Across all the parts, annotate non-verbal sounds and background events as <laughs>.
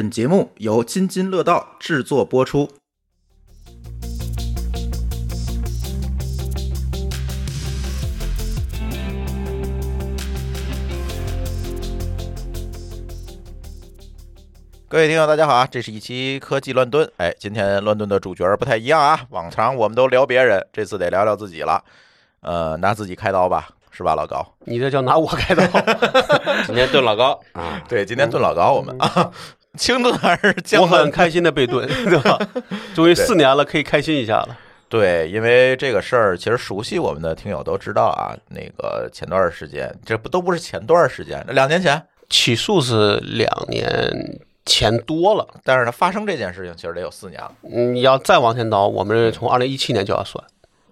本节目由津津乐道制作播出。各位听友，大家好啊！这是一期科技乱炖。哎，今天乱炖的主角不太一样啊。往常我们都聊别人，这次得聊聊自己了。呃，拿自己开刀吧，是吧，老高？你这叫拿我开刀？<laughs> <laughs> 今天炖老高啊，对，今天炖老高，我们啊，<laughs> 清炖还是姜我？很开心的被炖，<laughs> 对吧？<laughs> 终于四年了，可以开心一下了。对，因为这个事儿，其实熟悉我们的听友都知道啊。那个前段时间，这不都不是前段时间，两年前，起诉是两年前多了，但是呢发生这件事情，其实得有四年了嗯，你要再往前倒，我们认为从二零一七年就要算。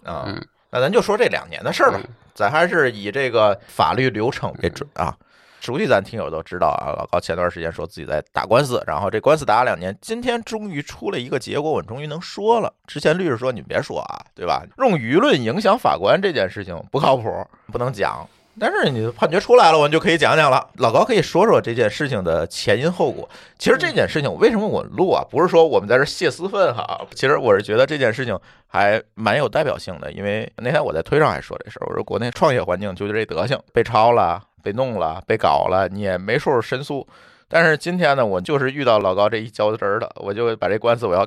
啊。那咱就说这两年的事儿吧，咱还是以这个法律流程为准啊。熟悉咱听友都知道啊，老高前段时间说自己在打官司，然后这官司打了两年，今天终于出了一个结果，我终于能说了。之前律师说你别说啊，对吧？用舆论影响法官这件事情不靠谱，不能讲。但是你判决出来了，我们就可以讲讲了。老高可以说说这件事情的前因后果。其实这件事情为什么我录啊？不是说我们在这泄私愤哈，其实我是觉得这件事情还蛮有代表性的。因为那天我在推上还说这事儿，我说国内创业环境就是这德行，被抄了、被弄了、被搞了，你也没数申诉。但是今天呢，我就是遇到老高这一较真儿的，我就把这官司我要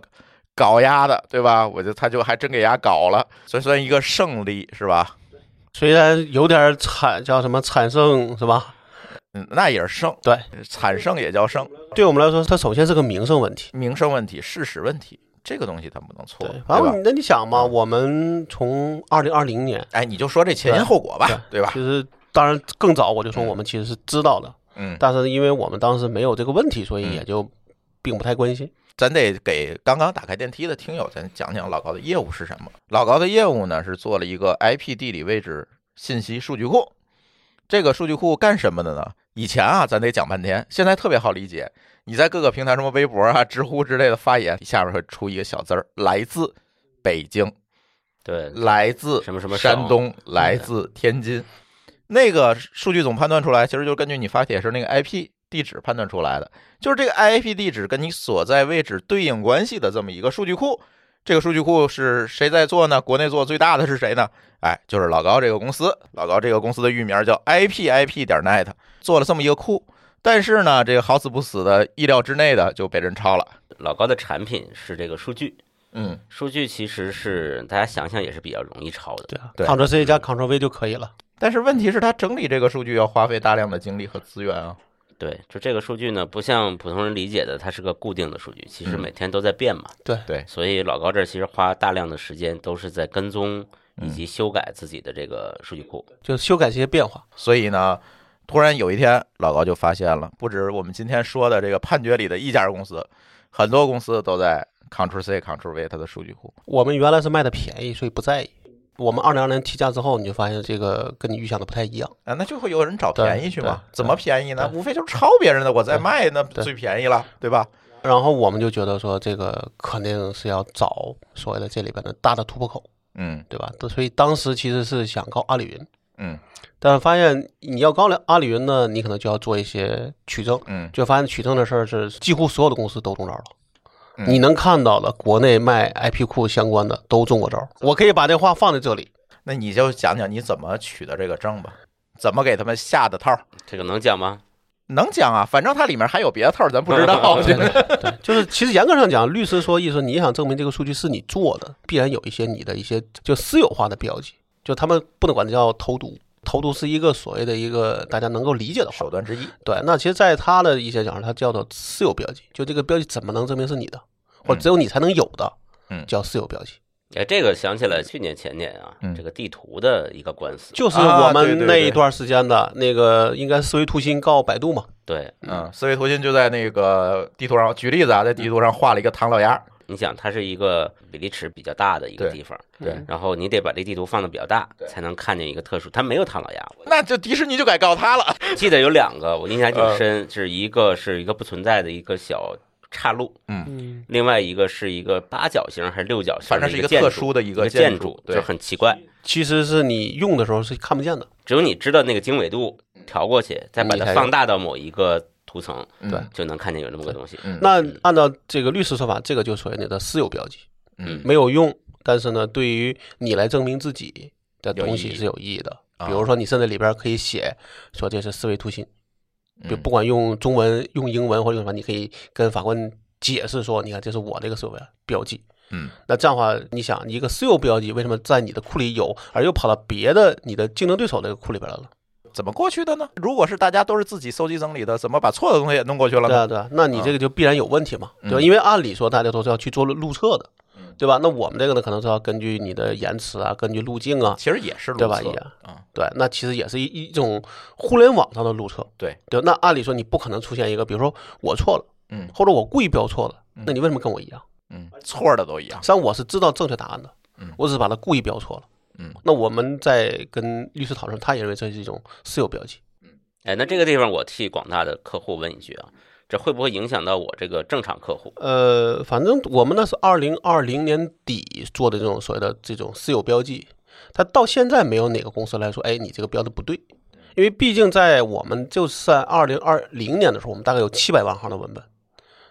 搞丫的，对吧？我就他就还真给丫搞了，所以算一个胜利，是吧？虽然有点惨叫什么惨胜是吧？嗯，那也是胜，对，惨胜也叫胜，对我们来说，它首先是个名声问题。名声问题、事实问题，这个东西它不能错，对对，吧？反正那你想嘛，我们从二零二零年，哎，你就说这前因后果吧，对吧？其实当然更早我就说我们其实是知道的，嗯，但是因为我们当时没有这个问题，所以也就并不太关心。咱得给刚刚打开电梯的听友，咱讲讲老高的业务是什么。老高的业务呢，是做了一个 IP 地理位置信息数据库。这个数据库干什么的呢？以前啊，咱得讲半天，现在特别好理解。你在各个平台，什么微博啊、知乎之类的发言，下面会出一个小字儿，来自北京，对，来自什么什么山东，来自天津。那个数据总判断出来，其实就是根据你发帖时那个 IP 地址判断出来的，就是这个 IP 地址跟你所在位置对应关系的这么一个数据库。这个数据库是谁在做呢？国内做最大的是谁呢？哎，就是老高这个公司。老高这个公司的域名叫 ipip 点 net，做了这么一个库。但是呢，这个好死不死的意料之内的就被人抄了。老高的产品是这个数据，嗯，数据其实是大家想想也是比较容易抄的。对啊对，Ctrl C 加 Ctrl V 就可以了。但是问题是，他整理这个数据要花费大量的精力和资源啊。对，就这个数据呢，不像普通人理解的，它是个固定的数据，其实嗯每天都在变嘛。对对，所以老高这儿其实花大量的时间都是在跟踪以嗯及修改自己的这个数据库。就修改这些变化。所以呢，突然有一天，老高就发现了，不止我们今天说的这个判决里的一家公司，很多公司都在 Ctrl C、Ctrl V 它的数据库。我们原来是卖的便宜，所以不在意。我们二零二零提价之后，你就发现这个跟你预想的不太一样。啊，那就会有人找便宜去嘛？怎么便宜呢？无非就是抄别人的，我再卖，那最便宜了，对吧？然后我们就觉得说，这个肯定是要找所谓的这里边的大的突破口，嗯对吧？所以当时其实是想告阿里云，嗯但是发现你要告阿里云呢，你可能就要做一些取证，嗯就发现取证的事儿是几乎所有的公司都中招了。嗯你能看到的国内卖 IP 库相关的都中过招。我可以把这话放在这里，那你就讲讲你怎么取的这个证吧，怎么给他们下的套儿？这个能讲吗？能讲啊，反正它里面还有别的套儿，咱不知道。<laughs> 对，<laughs> 就是其实严格上讲，律师说意思，你想证明这个数据是你做的，必然有一些你的一些就私有化的标记，就他们不能管它叫投毒，投毒是一个所谓的一个大家能够理解的。手段之一。对，那其实，在他的一些讲上，它叫做私有标记，就这个标记怎么能证明是你的，或者只有你才能有的，嗯叫私有标记。哎，这个想起来去年前年啊，嗯这个地图的一个官司，就是啊我们那一段时间的那个，应该思维图新告百度嘛？对，嗯，思维图新就在那个地图上，举例子啊，在地图上画了一个唐老鸭。你想它是一个比例尺比较大的一个地方，对然后你得把这地图放的比较大，才能看见一个特殊。它没有唐老鸭，那就迪士尼就该告他了。记得有两个，我印象挺深，是一个是一个不存在的一个小岔路，嗯，另外一个是一个八角形还是六角形反正是一个特殊的一一个建筑，对。就很奇怪。其实是你用的时候是看不见的。只有你知道那个经纬度调过去，再把它放大到某一个图层，对。就能看见有这么个东西。嗯，那按照这个律师说法，这个就属于你的私有标记，嗯。没有用，但是呢，对于你来证明自己的东西是有意义的。啊。比如说，你甚至里边可以写说这是思维图形，就嗯不管用中文、用英文或者用什么，你可以跟法官解释说，你看这是我这个私有标记。嗯那这样的话，你想一个私有标记为什么在你的库里有，而又跑到别的你的竞争对手那个库里边来了？怎么过去的呢？如果是大家都是自己搜集整理的，怎么把错的东西也弄过去了呢？对啊，对啊，那你这个就必然有问题嘛，对吧？嗯因为按理说大家都是要去做路测的嗯，对吧？那我们这个呢，可能是要根据你的延迟啊，根据路径啊，其实也是对吧也啊，对，那其实也是一一种互联网上的路测，对对。那按理说你不可能出现一个，比如说我错了，嗯或者我故意标错了，那你为什么跟我一样？嗯，错的都一样实际。上我是知道正确答案的嗯，我只是把它故意标错了。嗯，那我们在跟律师讨论，他也认为这是一种私有标记。嗯哎，那这个地方我替广大的客户问一句啊，这会不会影响到我这个正常客户？呃，反正我们那是二零二零年底做的这种所谓的这种私有标记，它到现在没有哪个公司来说，哎，你这个标的不对，因为毕竟在我们就是在二零二零年的时候，我们大概有七百万行的文本，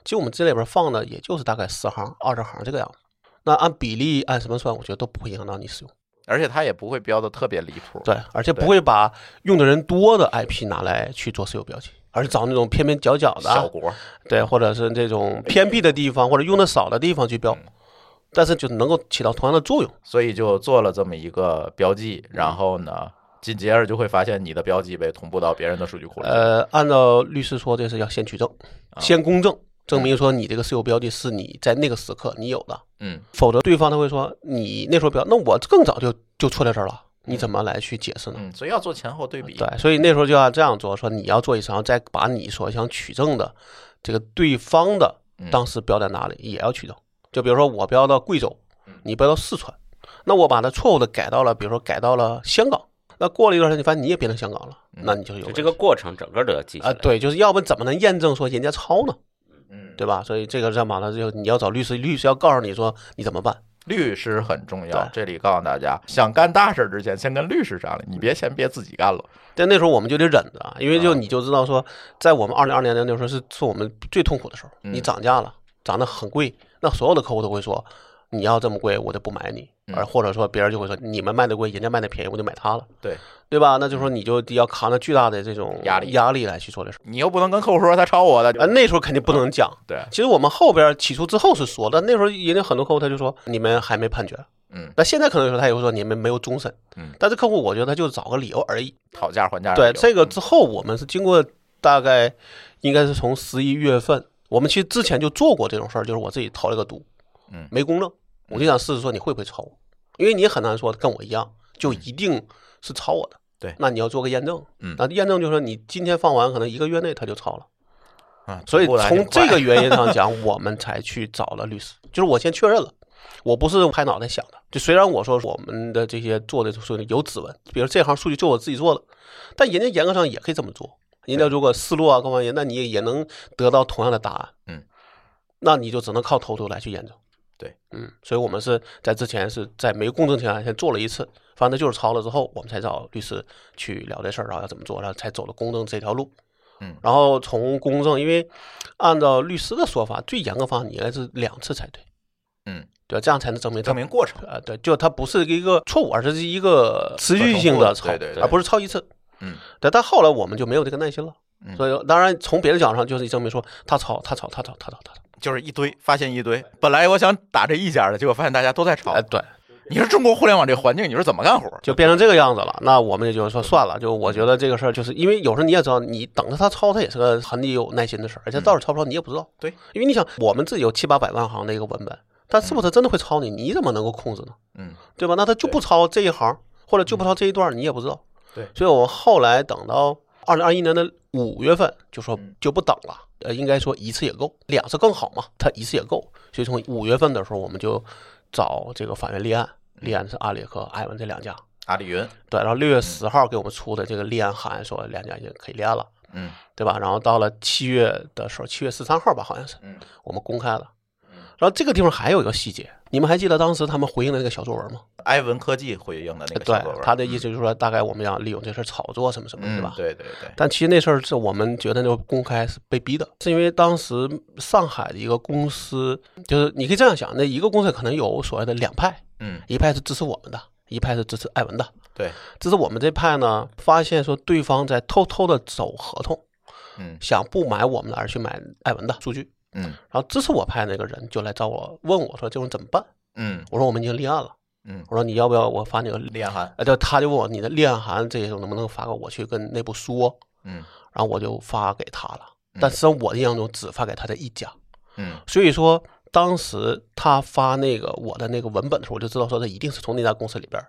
其实我们这里边放的也就是大概十行、二十行这个样子。那按比例按什么算，我觉得都不会影响到你使用。而且它也不会标的特别离谱。对，而且不会把用的人多的 IP 拿来去做私有标记，而是找那种偏偏角角的啊，小国，对，或者是这种偏僻的地方或者用的少的地方去标，嗯但是就能够起到同样的作用。所以就做了这么一个标记，然后呢，紧接着就会发现你的标记被同步到别人的数据库里。呃，按照律师说，这是要先取证，啊先公证，证明说你这个私有标记是你在那个时刻你有的，嗯否则对方他会说你那时候标，那我更早就就错在这儿了，你怎么来去解释呢？嗯，所以要做前后对比。对，所以那时候就要这样做，说你要做一次，然后再把你所想取证的这个对方的嗯当时标在哪里也要取证。就比如说我标到贵州嗯，你标到四川，那我把它错误的改到了，比如说改到了香港，那过了一段时间，你发现你也变成香港了，嗯那你就有就这个过程整个都要记啊、来。对，就是要不怎么能验证说人家抄呢？嗯，对吧？所以这个上马呢，就你要找律师，律师要告诉你说你怎么办。律师很重要。这里告诉大家，想干大事之前，先跟律师商量，你别先别自己干了。但那时候我们就得忍着啊，因为就啊你就知道说，在我们二零二零年那时候是是我们最痛苦的时候，嗯你涨价了，涨得很贵，那所有的客户都会说，你要这么贵，我就不买你，嗯而或者说别人就会说，你们卖的贵，人家卖的便宜，我就买它了，对对吧？那就说你就要扛着巨大的这种压力压力来去做这事儿。你又不能跟客户说他抄我的。啊，那时候肯定不能讲。对，其实我们后边起诉之后是说的，那时候人家很多客户他就说你们还没判决，嗯，那现在可能说他也会说你们没有终审，嗯，但是客户我觉得他就找个理由而已。讨价还价。对这个之后，我们是经过大概应该是从十一月份，我们其实之前就做过这种事儿，就是我自己投了个毒，嗯没公证，我就想试试说你会不会抄我，因为你很难说跟我一样就一定是抄我的。对那你要做个验证，嗯那验证就是说你今天放完，可能一个月内他就抄了。啊，所以从这个原因上 <laughs> 讲，我们才去找了律师，就是我先确认了，我不是拍脑袋想的。就虽然我说我们的这些做的数据有指纹，比如这行数据就我自己做的，但人家严格上也可以这么做。人家如果思路啊各方面，那你也也能得到同样的答案。嗯，那你就只能靠偷偷来去验证。对，嗯，所以我们是在之前是在没公证情况下先做了一次，反正就是抄了之后，我们才找律师去聊这事儿，然后要怎么做，然后才走了公证这条路。嗯然后从公证，因为按照律师的说法，最严格方应该是两次才对，嗯，对吧？这样才能证明它证明过程。啊，对，就它不是一个错误，而是一个持续性的抄，对对对而不是抄一次。嗯，对，但后来我们就没有这个耐心了。嗯所以当然从别的角度上就是证明说他抄他抄他抄他抄他抄，就是一堆，发现一堆。本来我想打这一家的，结果发现大家都在抄哎。对，你说中国互联网这环境，你说怎么干活？就变成这个样子了。那我们也就是说算了，就我觉得这个事儿，就是因为有时候你也知道，你等着他抄，他也是个很得有耐心的事儿，而且到底抄不抄你也不知道。对，因为你想，我们自己有七八百万行的一个文本，但是不是真的会抄你？你怎么能够控制呢？嗯，对吧？那他就不抄这一行，或者就不抄这一段，你也不知道。对所以我后来等到二零二一年的五月份，就说嗯就不等了。呃，应该说一次也够，两次更好嘛。他一次也够，所以从五月份的时候，我们就找这个法院立案，立案是阿里和艾文这两家。阿里云，对，然后六月十号给我们出的这个立案函，说两家已经可以立案了，嗯对吧？然后到了七月的时候，七月十三号吧，好像是，嗯我们公开了。然后这个地方还有一个细节，你们还记得当时他们回应的那个小作文吗？埃文科技回应的那个对小作文，，他的意思就是说，大概我们要利用这事儿炒作什么什么，嗯对吧？对对对，但其实那事儿是我们觉得那个公开是被逼的，是因为当时上海的一个公司，就是你可以这样想，那一个公司可能有所谓的两派，嗯一派是支持我们的，一派是支持艾文的。对，支持我们这派呢，发现说对方在偷偷的走合同，嗯想不买我们的而去买艾文的数据。嗯然后支持我派那个人就来找我问我说这种怎么办？嗯我说我们已经立案了。嗯，我说你要不要我发你个？立案函，呃，就，他就问我你的立案函这些能不能发给我去跟内部说？嗯然后我就发给他了。嗯但实际上我的印象中只发给他的一家，嗯所以说当时他发那个我的那个文本的时候，我就知道说他一定是从那家公司里边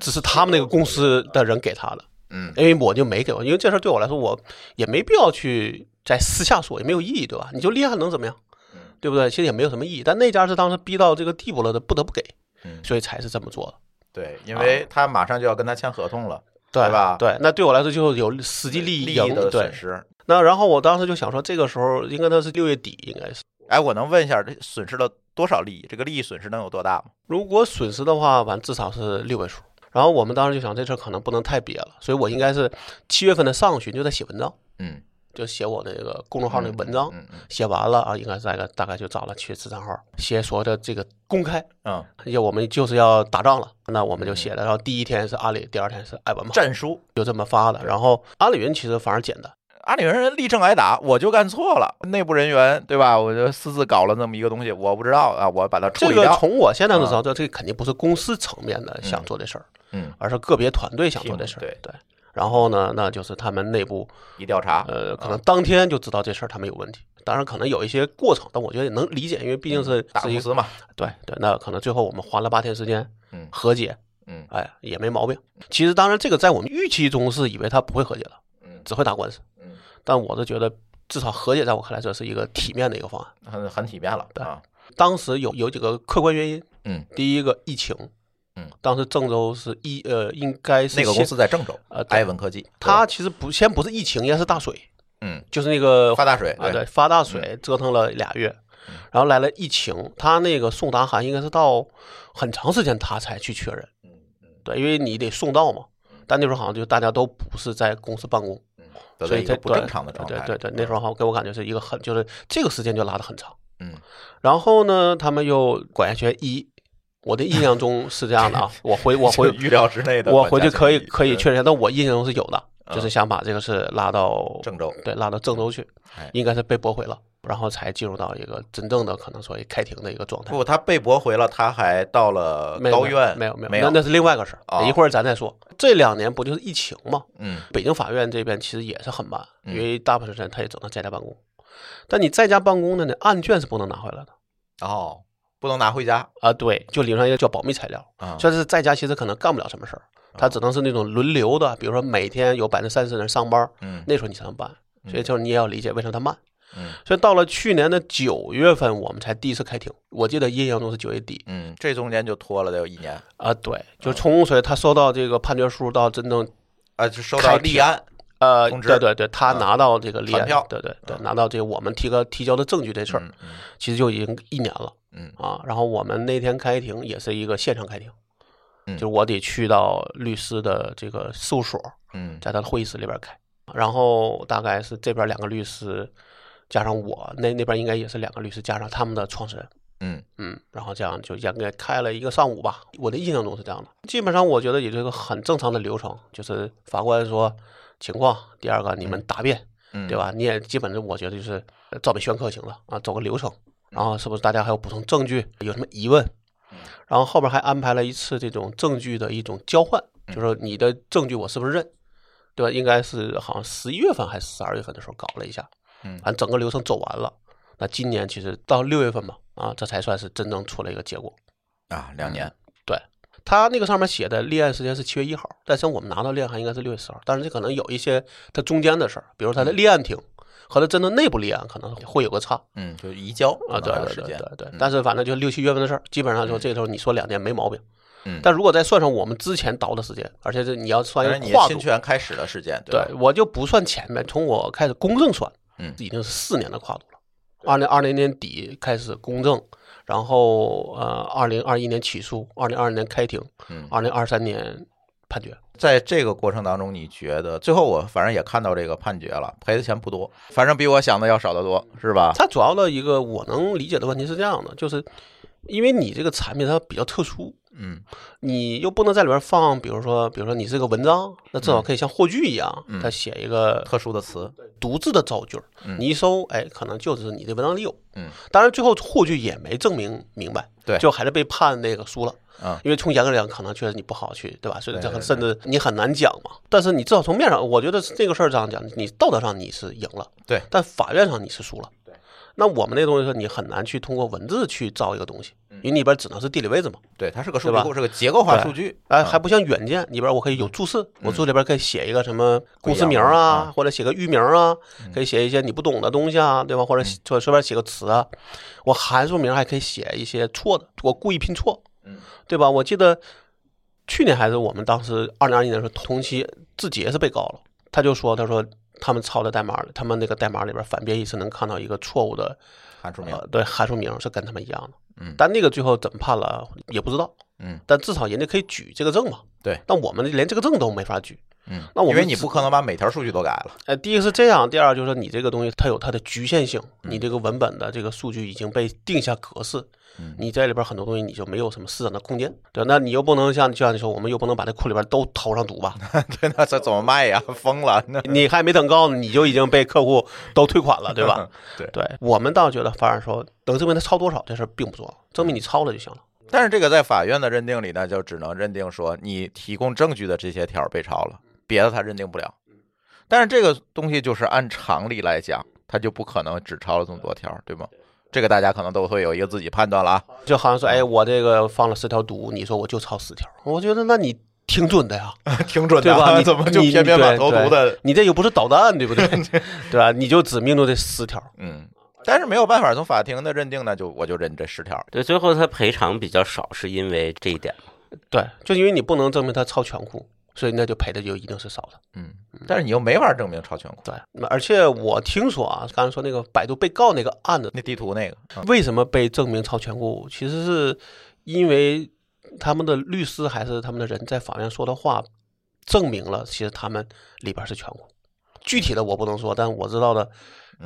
只是他们那个公司的人给他的，嗯因为我就没给我，因为这事儿对我来说我也没必要去在私下说，也没有意义，对吧？你就厉害能怎么样嗯？对不对？其实也没有什么意义。但那家是当时逼到这个地步了的，不得不给，嗯，所以才是这么做的。对，因为他马上就要跟他签合同了，对对吧对，那对我来说就有实际利益利益的损，失。那然后我当时就想说，这个时候应该那是六月底，应该是。哎，我能问一下，这损失了多少利益？这个利益损失能有多大吗？如果损失的话，反正至少是六位数。然后我们当时就想，这事儿可能不能太憋了，所以我应该是七月份的上旬就在写文章，嗯，就写我那个公众号那个文章，嗯嗯写完了啊，应该是大概大概就找了去子账号写所谓的这个公开，嗯，要我们就是要打仗了，那我们就写了。然后第一天是阿里，第二天是艾文嘛，战书。就这么发的。然后阿里云其实反而简单，阿里云人立正挨打，我就干错了，内部人员对吧？我就私自搞了那么一个东西，我不知道啊，我把它处这个理掉。从我现在就知道，这这肯定不是公司层面的想做这事儿，嗯，而是个别团队想做这事儿。对对。然后呢，那就是他们内部一调查，呃，可能当天就知道这事儿他们有问题。当然，可能有一些过程，但我觉得也能理解，因为毕竟是大公司嘛，对对。那可能最后我们花了八天时间嗯和解，嗯哎，也没毛病。其实，当然这个在我们预期中是以为他不会和解的，嗯只会打官司。嗯，但我是觉得，至少和解在我看来这是一个体面的一个方案。很很体面了对啊。当时有有几个客观原因，嗯，第一个疫情，嗯，当时郑州是一呃，应该是那个公，司在郑州，呃埃文科技，它其实不先不是疫情，应该是大水，嗯就是那个发大水，啊，对，发大水折腾了俩月，然后来了疫情，他那个送达函应该是到很长时间他才去确认，嗯嗯对，因为你得送到嘛。但那时候好像就大家都不是在公司办公，嗯，得所以这到一个不正常的状态。对对对，那时候哈给我感觉是一个很就是这个时间就拉的很长。嗯，然后呢，他们又管辖权一，我的印象中是这样的啊，<laughs> 我回我回预料之内的我回去可以可以确认一下，但我印象中是有的，嗯就是想把这个是拉到郑州，对，拉到郑州去哎，应该是被驳回了，然后才进入到一个真正的可能所谓开庭的一个状态。不，他被驳回了，他还到了高院，没有没有没那那是另外一个事儿，哦一会儿咱再说。这两年不就是疫情吗？嗯北京法院这边其实也是很慢，嗯因为大部分时间他也只能在家办公。但你在家办公的呢，案卷是不能拿回来的哦，不能拿回家啊。对，就理论上也叫保密材料。啊，算是在家其实可能干不了什么事儿，他只能是那种轮流的，比如说每天有百分之三十人上班，嗯那时候你才能办。所以就是你也要理解为什么他慢。嗯所以到了去年的九月份，我们才第一次开庭。我记得印象中是九月底嗯，这中间就拖了得有一年啊，对，就从所以他收到这个判决书到真正啊，就收到立案，呃，通知对对对，他嗯拿到这个立案对对对，嗯拿到这个我们提个提交的证据这事儿，其实就已经一年了嗯啊。然后我们那天开庭也是一个现场开庭，嗯就是我得去到律师的这个事务所，嗯在他的会议室里边开，然后大概是这边两个律师加上我，那那边应该也是两个律师加上他们的创始人，嗯嗯，然后这样就应该开了一个上午吧，我的印象中是这样的。基本上我觉得也是个很正常的流程，就是法官说情况，第二个你们答辩，嗯，对？吧？你也基本上我觉得就是呃照本宣科行了啊，走个流程，然后是不是大家还有补充证据，有什么疑问？然后后边还安排了一次这种证据的一种交换，就是说你的证据我是不是认，对吧？应该是好像十一月份还是十二月份的时候搞了一下，嗯。反正整个流程走完了。那今年其实到六月份吧，啊，这才算是真正出了一个结果。啊，两年，对。他那个上面写的立案时间是七月一号，但是我们拿到立案函应该是六月十号，但是这可能有一些它中间的事儿，比如他的立案庭和他真的内部立案可能会有个差。嗯，就移交啊，对对对对对。嗯，但是反正就六七月份的事儿，基本上就这个时候你说两年没毛病，嗯。但如果再算上我们之前倒的时间，而且这你要算一个跨度，侵权开始的时间，对吧？我就不算前面，从我开始公证算，嗯已经是四年的跨度了。二零二零年底开始公证，然后呃，二零二一年起诉，二零二二年开庭，嗯，二零二三年判决。在这个过程当中，你觉得最后我反正也看到这个判决了，赔的钱不多，反正比我想的要少得多，是吧？它主要的一个我能理解的问题是这样的，就是因为你这个产品它比较特殊，嗯你又不能在里边放，比如说，比如说你是个文章，那至少可以像霍炬一样，嗯它写一个特殊的词，独自的造句儿嗯你一搜，哎，可能就是你的文章里有。嗯，当然最后霍炬也没证明明白，对就还是被判那个输了。嗯因为从严格来讲，可能确实你不好去，对吧？所以这甚至你很难讲嘛。但是你至少从面上，我觉得这个事儿这样讲，你道德上你是赢了，对但法院上你是输了。那我们那东西说你很难去通过文字去造一个东西，嗯因为里边只能是地理位置嘛。对，它是个数据库，是个结构化数据，哎，嗯还不像软件里边我可以有注释，我注里边可以写一个什么公司名啊嗯，或者写个域名啊，可以写一些你不懂的东西啊，对吧？或者说随便写个词啊，我函数名还可以写一些错的，我故意拼错，嗯，对吧？我记得去年还是我们当时二零二一年的时候，同期字节是被告了，他就说他说他们抄的代码，他们那个代码里边反编译是能看到一个错误的函数名，呃对函数名是跟他们一样的，嗯。但那个最后怎么判了也不知道。嗯。但至少人家可以举这个证嘛。对，那我们连这个证都没法举。嗯，那我们因为你不可能把每条数据都改了，呃，第一个是这样，第二就是说你这个东西它有它的局限性，嗯。你这个文本的这个数据已经被定下格式，嗯你在里边很多东西你就没有什么施展的空间，对？那你又不能像就像你说，我们又不能把这库里边都投上毒吧？<laughs> 对，那这怎么卖呀？<laughs> 疯了，那你还没等告呢，你就已经被客户都退款了，<laughs> 对吧？对对，我们倒觉得反而说能证明他超多少这事儿并不重要，证明你超了就行了。但是这个在法院的认定里呢，就只能认定说你提供证据的这些条被抄了，别的他认定不了。但是这个东西就是按常理来讲，他就不可能只抄了这么多条，对吗？这个大家可能都会有一个自己判断了啊。就好像说，哎，我这个放了十条毒，你说我就抄十条，我觉得那你挺准的呀。<laughs> 挺准对吧？的啊，你怎么就偏偏把投毒的？你这又不是导弹，对不对？<laughs> 对吧？你就只命中这十条，嗯，但是没有办法，从法庭的认定呢，就我就认这十条。对，最后他赔偿比较少，是因为这一点。对，就因为你不能证明他抄全库，所以那就赔的就一定是少的。嗯，但是你又没法证明超全库。对，而且我听说啊，刚才说那个百度被告那个案子，那地图那个，嗯为什么被证明超全库？其实是因为他们的律师还是他们的人在法院说的话，证明了其实他们里边是全库。具体的我不能说，但我知道的，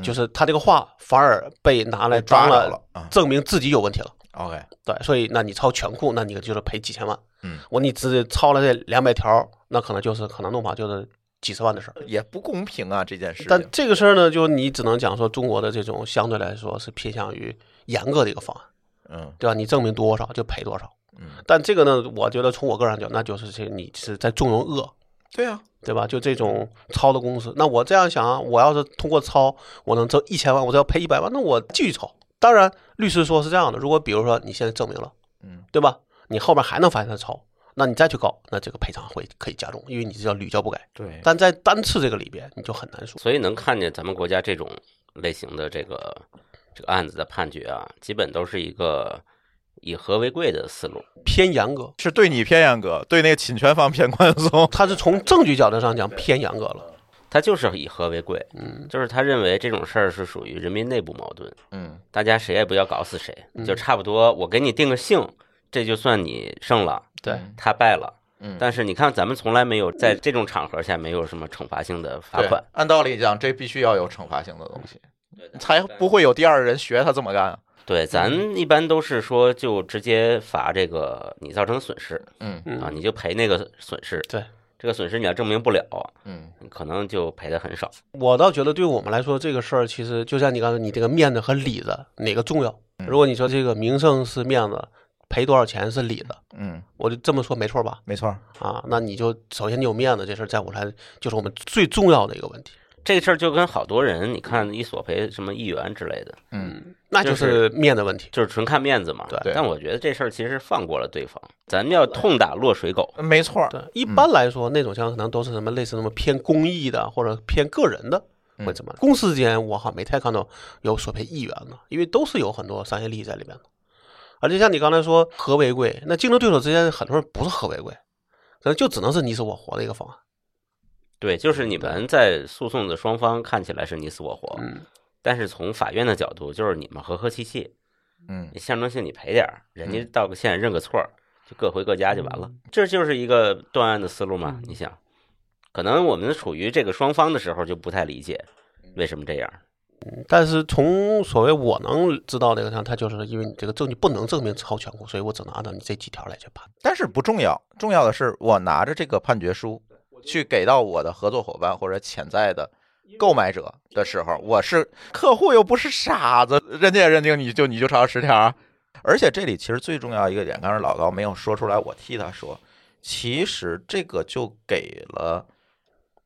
就是他这个话反而被拿来当了啊。证明自己有问题了。OK，对，所以那你抄全库，那你就是赔几千万。嗯，我你只抄了这两百条，那可能就是可能弄法就是几十万的事儿。也不公平啊，这件事但。这个事儿呢，就你只能讲说中国的这种相对来说是偏向于严格的一个方案，嗯对吧？你证明多少就赔多少。嗯，但这个呢，我觉得从我个人讲，那就是这你是在纵容恶，对啊，对吧？就这种抄的公司，那我这样想啊，我要是通过抄，我能挣一千万，我只要赔一百万，那我继续抄。当然，律师说是这样的，如果比如说你现在证明了，嗯，对吧？你后面还能发现他抄，那你再去告，那这个赔偿会可以加重，因为你这叫屡教不改。对，但在单次这个里边，你就很难说。所以能看见咱们国家这种类型的这个这个案子的判决啊，基本都是一个以和为贵的思路。偏严格，是对你偏严格，对那个侵权方偏宽松。他是从证据角度上讲偏严格了。他就是以和为贵，嗯，就是他认为这种事儿是属于人民内部矛盾，嗯大家谁也不要搞死谁，嗯就差不多。我给你定个性，这就算你胜了，对，他败了。嗯，但是你看，咱们从来没有在这种场合下没有什么惩罚性的罚款。按道理讲，这必须要有惩罚性的东西，才不会有第二人学他这么干啊。对，咱一般都是说就直接罚这个你造成损失嗯嗯啊，你就赔那个损失。对，这个损失你要证明不了，嗯可能就赔的很少。我倒觉得对我们来说，这个事儿其实就像你刚才你这个面子和里子哪个重要？嗯如果你说这个名声是面子，赔多少钱是里子，嗯，我就这么说没错吧？没错。啊，那你就首先你有面子这事儿，在我来就是我们最重要的一个问题。这事儿就跟好多人，你看一索赔什么一元之类的，嗯那就就是面子问题。就是纯看面子嘛。对对但我觉得这事儿其实放过了对方，咱们要痛打落水狗。没错。对，一般来说，那种像可能都是什么类似什么偏公益的或者偏个人的，会怎么？公司之间我好像没太看到有索赔一元的，因为都是有很多商业利益在里边的。而且像你刚才说和为贵，那竞争对手之间很多人不是和为贵，可能就只能是你死我活的一个方案。对，就是你们在诉讼的双方看起来是你死我活，嗯，但是从法院的角度，就是你们和和气气，嗯象征性你赔点儿，人家道个歉认个错儿，就各回各家就完了。这就是一个断案的思路嘛？你想，可能我们处于这个双方的时候就不太理解为什么这样。但是从所谓我能知道这个上，他就是因为你这个证据不能证明超全过，所以我只能按照你这几条来去判。但是不重要，重要的是我拿着这个判决书去给到我的合作伙伴或者潜在的购买者的时候，我是客户又不是傻子，人家也认定你就你就抄十条啊。而且这里其实最重要一个点，刚才老高没有说出来，我替他说，其实这个就给了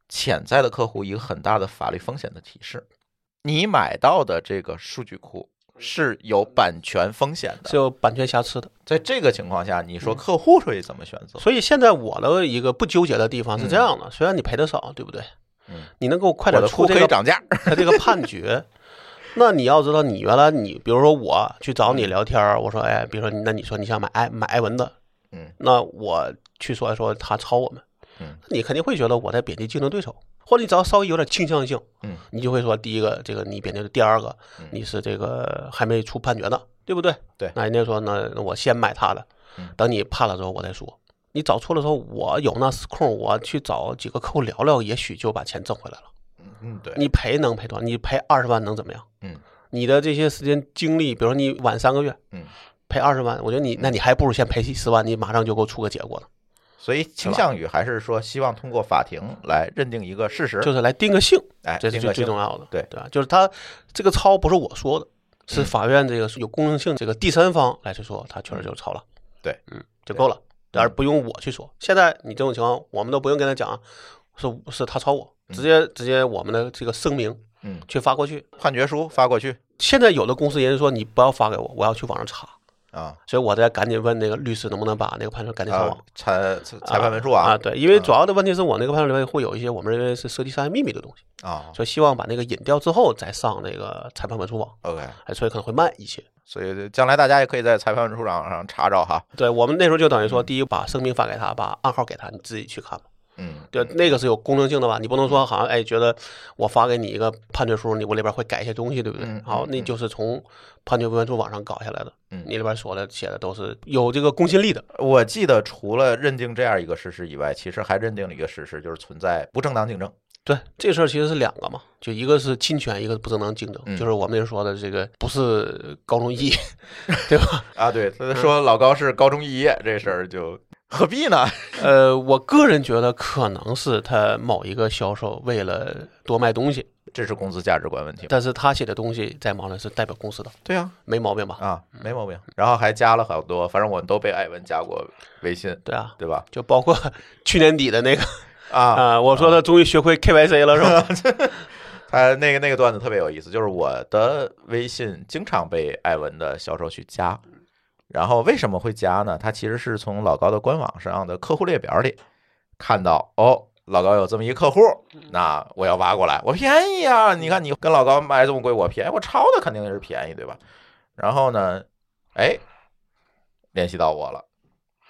潜在的客户一个很大的法律风险的提示。你买到的这个数据库是有版权风险的，是有版权瑕疵的。在这个情况下，你说客户会怎么选择？所以现在我的一个不纠结的地方是这样的：虽然你赔的少，对不对？嗯，你能给我快点的出这个涨价。他 <laughs> 这个判决。<laughs> 那你要知道，你原来你比如说我去找你聊天儿，我说哎，比如说那你说你想买艾买艾文的，嗯，那我去说说他抄我们，嗯，你肯定会觉得我在贬低竞争对手，或者你只要稍微有点倾向性，嗯，你就会说第一个这个你贬低的，第二个嗯你是这个还没出判决呢，对不对？对那人家说那那我先买他的嗯，等你判了之后我再说。你找错了之后，我有那空，我去找几个客户聊聊，也许就把钱挣回来了。嗯，对，你赔能赔多少？你赔二十万能怎么样？嗯，你的这些时间精力，比如说你晚三个月，嗯，赔二十万，我觉得你那你还不如先赔十万，你马上就给我出个结果呢，所以倾向于还是说希望通过法庭来认定一个事实，就是来定个性，哎，这是最最重要的，对对吧？就是他这个抄不是我说的，是嗯法院这个有公正性这个第三方来去说，他确实就是抄了，对，嗯，就够了，而不用我去说。现在你这种情况，我们都不用跟他讲，是是他抄我，直接直接我们的这个声明嗯，去发过去。判决书发过去现在有的公司人家说你不要发给我，我要去网上查。啊。所以我在赶紧问那个律师能不能把那个判决赶紧上啊网。，裁裁判文书啊，啊对，因为主要的问题是我那个判决里面会有一些我们认为是涉及商业秘密的东西，啊。所以希望把那个引掉之后再上那个裁判文书网，，OK，哎，所以可能会慢一些。所以将来大家也可以在裁判文书网上查找哈，对我们那时候就等于说，第一把声明发给他，把暗号给他，你自己去看吧。嗯，对，那个是有公正性的吧？你不能说好像哎，觉得我发给你一个判决书，你我里边会改一些东西，对不对嗯？好，嗯那就是从判决文书网上搞下来的，嗯你里边说的写的都是有这个公信力的。我记得除了认定这样一个事实以外，其实还认定了一个事实，就是存在不正当竞争。对，这事儿其实是两个嘛，就一个是侵权，一个是不正当竞争，嗯就是我们说的这个不是高中肄业，<laughs> 对吧？啊，对，他说老高是高中肄业这事儿就何必呢？<laughs> 呃，我个人觉得可能是他某一个销售为了多卖东西，这是公司价值观问题。但是他写的东西在网上是代表公司的，对啊，没毛病吧？啊，没毛病。然后还加了好多，反正我们都被艾文加过微信，对啊，对吧？就包括去年底的那个 <laughs> 啊，啊，我说他终于学会 KYC 了，是吧？<laughs> 他那个那个段子特别有意思，就是我的微信经常被艾文的销售去加，然后为什么会加呢？他其实是从老高的官网上的客户列表里看到，哦，老高有这么一客户，那我要挖过来，我便宜啊！你看你跟老高卖这么贵，我便宜，我抄的肯定是便宜，对吧？然后呢，哎，联系到我了，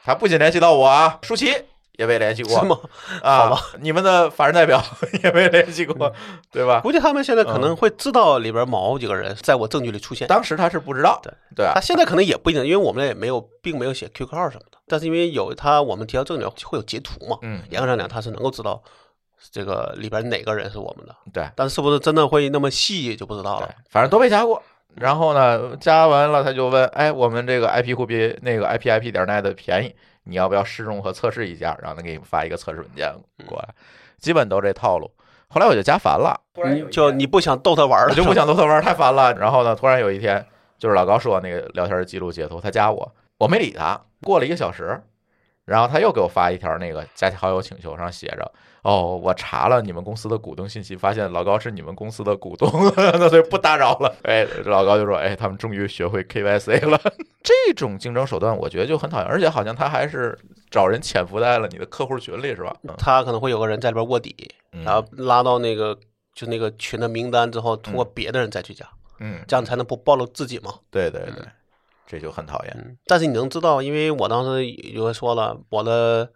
他不仅联系到我啊，舒淇也被联系过是吗？啊，你们的法人代表 <laughs> 也被联系过，对吧？估计他们现在可嗯能会知道里边某几个人在我证据里出现。当时他是不知道，对对啊他，现在可能也不一定，因为我们也没有，并没有写 QQ 号什么的。但是因为有他，我们提交证据会有截图嘛，嗯，严格上讲，他是能够知道这个里边哪个人是我们的。对但是是不是真的会那么细就不知道对了。，反正都被加过。然后呢，加完了他就问，哎，我们这个 IP 会比那个 IPIP 点 net 便宜，你要不要试用和测试一下？然后他给你发一个测试文件过来，基本都这套路。后来我就加烦了，你就你不想逗他玩了，我就不想逗他玩儿，太烦了。然后呢，突然有一天，就是老高说那个聊天记录截图，他加我，我没理他。过了一个小时，然后他又给我发一条那个加好友请求，上写着：“哦，我查了你们公司的股东信息，发现老高是你们公司的股东，<laughs> 那所以不打扰了。”哎，老高就说：“哎，他们终于学会 KYC <laughs> 了。”这种竞争手段，我觉得就很讨厌，而且好像他还是找人潜伏在了你的客户群里，是吧？嗯他可能会有个人在里边卧底，嗯然后拉到那个就那个群的名单之后，通过别的人再去加，嗯，这样才能不暴露自己嘛。对对对，这就很讨厌。嗯，但是你能知道，因为我当时有说了，我的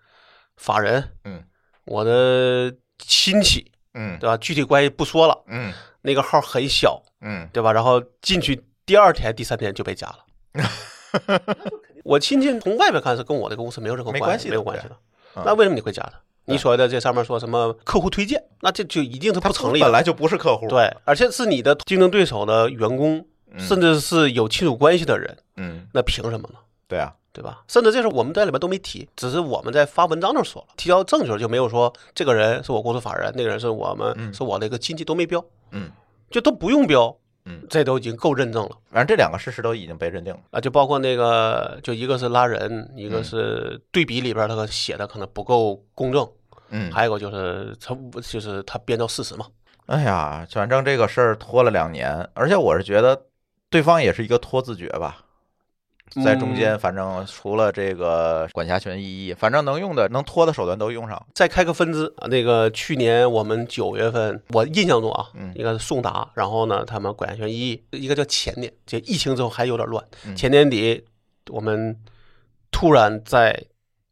法人，嗯，我的亲戚，嗯对吧？具体关系不说了，嗯那个号很小，嗯对吧？然后进去第二天、第三天就被加了。<laughs> 我亲戚从外面看是跟我的公司没有任何关系没有关系的。嗯那为什么你会加他？你对所谓的这上面说什么客户推荐，那这就一定是不成立的。本来就不是客户，，对，而且是你的竞争对手的员工，嗯甚至是有亲属关系的人，嗯，那凭什么呢？对啊，对吧？甚至这事我们在里边都没提，只是我们在发文章的时候说了，提交证据就没有说这个人是我公司法人，那个人是我们、嗯。是我的一个亲戚，都没标，嗯，就都不用标，嗯，这都已经够认证了。反正这两个事实都已经被认定了，啊！就包括那个，就一个是拉人，一个嗯。是对比里边他写的可能不够公正，嗯，还有一个就是他就是他编造事实嘛，哎呀，反正这个事儿拖了两年，而且我是觉得对方也是一个拖字诀吧，在中嗯间，反正除了这个管辖权异议，反正能用的、能拖的手段都用上。再开个分支啊，那个去年我们九月份，我印象中啊，嗯应该是送达，然后呢，他们管辖权异议，一个叫前年，这疫情之后还有点乱，嗯前年底我们突然在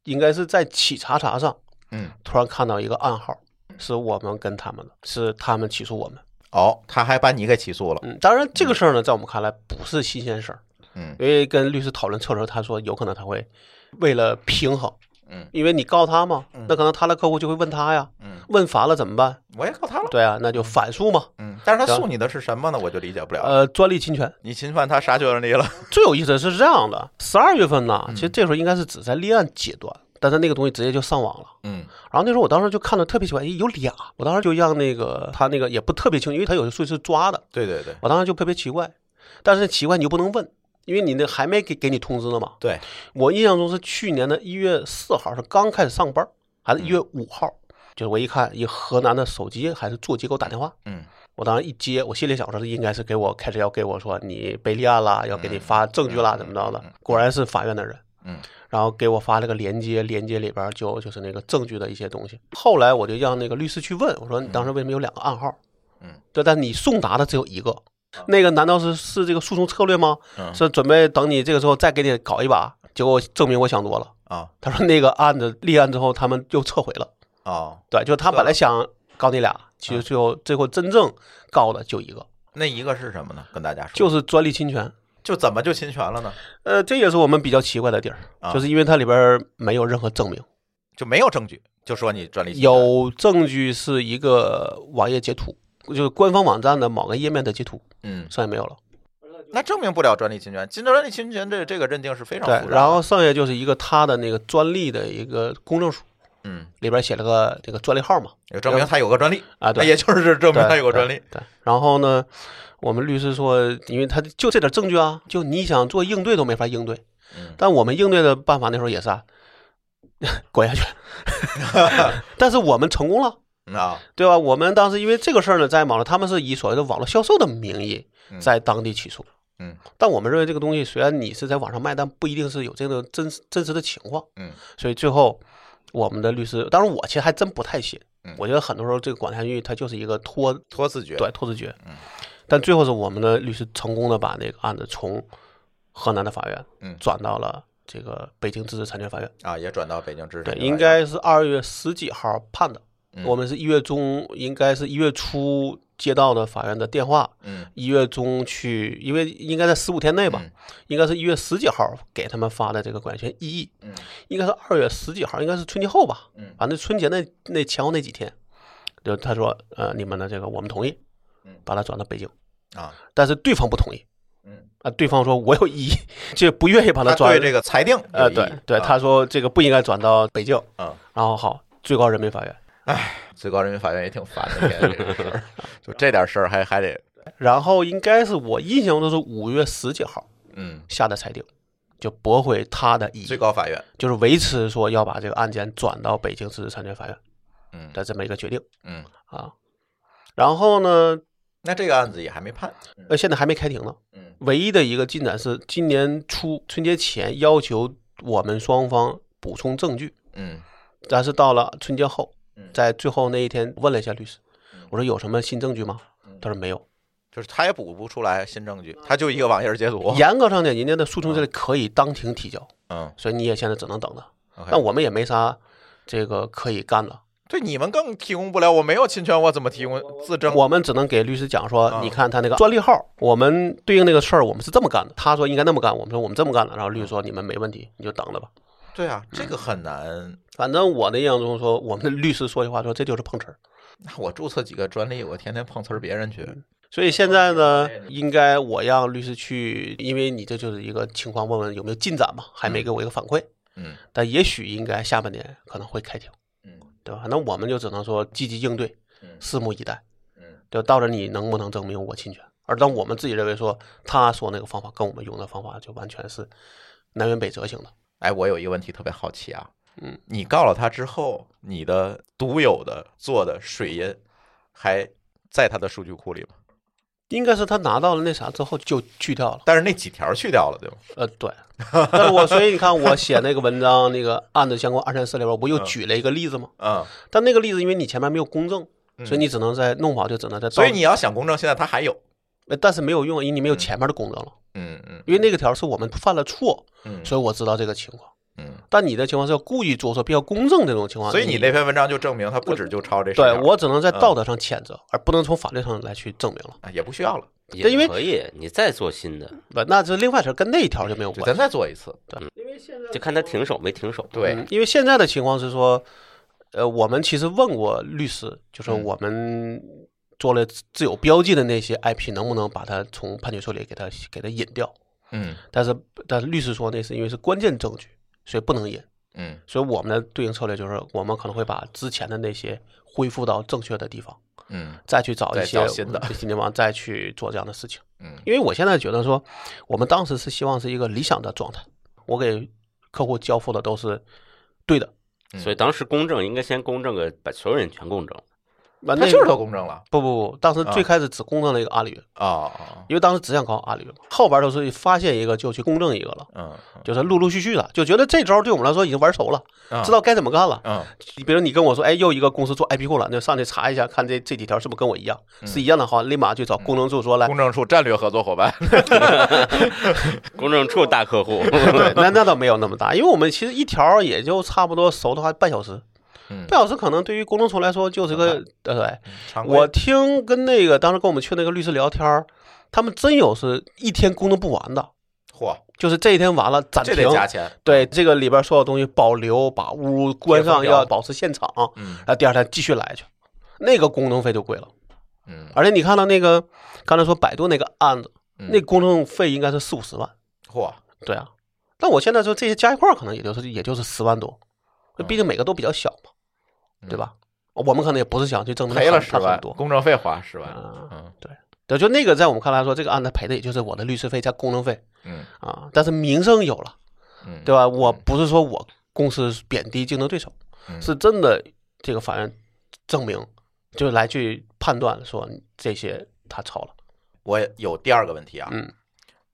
应该是在企查查上嗯，突然看到一个暗号，是我们跟他们的，是他们起诉我们。哦，他还把你给起诉了。嗯，当然这个事儿呢，在我们看来不是新鲜事儿，嗯因为跟律师讨论策略，他说有可能他会为了平衡，嗯因为你告他嘛嗯，那可能他的客户就会问他呀，嗯，问烦了怎么办？我也告他了。对啊，那就反诉嘛。嗯，但是他诉你的是什么呢？我就理解不了。呃，专利侵权你侵犯他啥权利了？<laughs> 最有意思的是这样的，十二月份呢，嗯其实这时候应该是只在立案阶段，但是那个东西直接就上网了。嗯然后那时候我当时就看的特别奇怪，诶，有俩，我当时就让那个他那个也不特别清楚，因为他有的数据是抓的，对对对我当时就特别奇怪，但是奇怪你又不能问，因为你那还没给给你通知呢嘛。对，我印象中是去年的一月四号是刚开始上班，还是一月五号？就是我一看一河南的手机还是座机给我打电话，嗯我当时一接，我心里想说是应该是给我开始要给我说你被立案了，要给你发证据了，嗯怎么着的？果然是法院的人，嗯然后给我发了个连接，连接里边就就是那个证据的一些东西。后来我就让那个律师去问，我说你当时为什么有两个暗号？嗯，对，但你送达的只有一个，那个难道是是这个诉讼策略吗？嗯是准备等你这个时候再给你搞一把？结果证明我想多了。啊他说那个案子立案之后，他们又撤回了。啊，对，就是他本来想告你俩，其实最后最后真正告的就一个，那一个是什么呢？跟大家说，就是专利侵权。就怎么就侵权了呢？呃，这也是我们比较奇怪的地儿，啊就是因为它里边没有任何证明，就没有证据，就说你专利有证据是一个网页截图，就是官方网站的某个页面的截图，嗯，剩下没有了。那证明不了专利侵权。侵专利侵权这这个认定是非常对复杂，的。然后剩下就是一个他的那个专利的一个公证书，嗯，里边写了个这个专利号嘛，也证明他有个专利啊，对，<laughs> 也就是证明他有个专利。对，对然后呢，我们律师说，因为他就这点证据啊，就你想做应对都没法应对。嗯但我们应对的办法那时候也是啊，<laughs> 滚下去。<laughs> 但是我们成功了，嗯啊，对吧？我们当时因为这个事儿呢，在网络，他们是以所谓的网络销售的名义嗯在当地起诉。嗯但我们认为这个东西虽然你是在网上卖，但不一定是有这个真实真实的情况。嗯所以最后，我们的律师，当然我其实还真不太信嗯。我觉得很多时候这个管辖权它就是一个拖拖字诀。对拖字诀。嗯但最后是我们的律师成功的把那个案子从河南的法院嗯转到了这个北京知识产权法院。啊，也转到北京知识对，产权法院应该是二月十几号判的。嗯。我们是一月中，应该是一月初接到的法院的电话，嗯。一月中去，因为应该在十五天内吧，嗯。应该是一月十几号给他们发的这个管辖权异议，嗯。应该是二月十几号，应该是春节后吧，嗯。反正春节那那前后那几天，就他说，呃，你们的这个我们同意嗯，把他转到北京，啊。但是对方不同意，嗯，啊，对方说我有异议，<laughs> 就不愿意把他他转对这个裁定呃，对对，他说这个不应该转到北京，嗯，然后好，最高人民法院，最高人民法院也挺烦的，天天这个事儿，<laughs> 就这点事儿还还得然后应该是我印象中是五月十几号嗯，下的裁定，就驳回他的异议，最高法院就是维持说要把这个案件转到北京知识产权法院嗯的这么一个决定嗯，啊。然后呢，那这个案子也还没判。呃，现在还没开庭呢。嗯唯一的一个进展是今年初春节前要求我们双方补充证据，嗯但是到了春节后嗯，在最后那一天问了一下律师嗯，我说有什么新证据吗嗯？他说没有。就是他也补不出来新证据，他就一个网页截图。严格上讲，人家的诉讼这里可以当庭提交，嗯，所以你也现在只能等着。但我们也没啥这个可以干的，对你们更提供不了，我没有侵权，我怎么提供自证？我们只能给律师讲说，啊你看他那个专利号，我们对应那个事儿，我们是这么干的。他说应该那么干，我们说我们这么干的。然后律师说你们没问题，你就等着吧。对啊，这个很难。反正我的印象中说，我们的律师说句话说这就是碰瓷儿。那我注册几个专利，我天天碰瓷儿别人去。所以现在呢，应该我让律师去，因为你这就是一个情况，问问有没有进展嘛，还没给我一个反馈。嗯但也许应该下半年可能会开庭，嗯对吧？那我们就只能说积极应对，嗯拭目以待。嗯就到底你能不能证明我侵权？而当我们自己认为说他说那个方法跟我们用的方法就完全是南辕北辙型的，哎，我有一个问题特别好奇啊，嗯，你告了他之后，你的独有的做的水银还在他的数据库里吗？应该是他拿到了那啥之后就去掉了。但是那几条去掉了，对吧？呃，对。但是我所以你看，我写那个文章那个案子相关二三四里边，我不又嗯举了一个例子吗？嗯，但那个例子因为你前面没有公证，嗯所以你只能在弄不好就只能在。所以你要想公证，现在他还有。呃，但是没有用，因为你没有前面的功能了。嗯嗯因为那个条是我们犯了错，嗯所以我知道这个情况。嗯，但你的情况是要故意做错，比较公正这种情况，所以你那篇文章就证明他不止就抄这对我只能在道德上谴责，而不能从法律上来去证明了。啊也不需要了，对因为也可以，你再做新的，不，那是另外事儿，跟那一条就没有关系。咱再做一次。对，因为现在就看他停手没停手。对，嗯因为现在的情况是说，呃，我们其实问过律师，就说嗯我们做了自有标记的那些 IP，能不能把它从判决书里给它给它引掉？嗯但是但是律师说那是因为是关键证据，所以不能引。嗯所以我们的对应策略就是，我们可能会把之前的那些恢复到正确的地方，嗯再去找一些新的新地方，再去做这样的事情。嗯因为我现在觉得说，我们当时是希望是一个理想的状态，我给客户交付的都是对的。嗯所以当时公证应该先公证个，把所有人全公证。那那他就是做公证了。不不不，当时啊。最开始只公证了一个阿里云，哦哦因为当时只想搞阿里云，后边都是发现一个就去公证一个了，嗯就是陆陆续续的，就觉得这招对我们来说已经玩熟了，嗯。知道该怎么干了。嗯。比如你跟我说，哎，又一个公司做 IP 库了，那就上去查一下，看这这几条是不是跟我一样，是一样的话，立马就找公证处说来。公证处战略合作伙伴。<laughs> <laughs> 公证处大客户，对，那那倒没有那么大，因为我们其实一条也就差不多熟的话半小时，嗯。半小时可能对于公证处来说就是个呃对。我听跟那个当时跟我们去那个律师聊天儿，他们真有是一天工作不完的，嚯，就是这一天完了暂这停得，加钱。对这个里边所有东西保留，把屋关上，要保持现场，嗯。然后第二天继续来去，那个工程费就贵了。嗯，而且你看到那个刚才说百度那个案子，嗯。那工程费应该是四五十万，嚯，对啊。但我现在说这些加一块儿可能也就是也就是十万多，嗯毕竟每个都比较小嘛，对吧？我们可能也不是想去证明赔了十万公证费花十万。啊嗯对，就那个在我们看来说，这个案子赔的也就是我的律师费加公证费嗯啊，但是名声有了，嗯，对吧？我不是说我公司贬低竞争对手，嗯是真的这个法院证明，就是来去判断说这些他抄了，我有第二个问题啊，嗯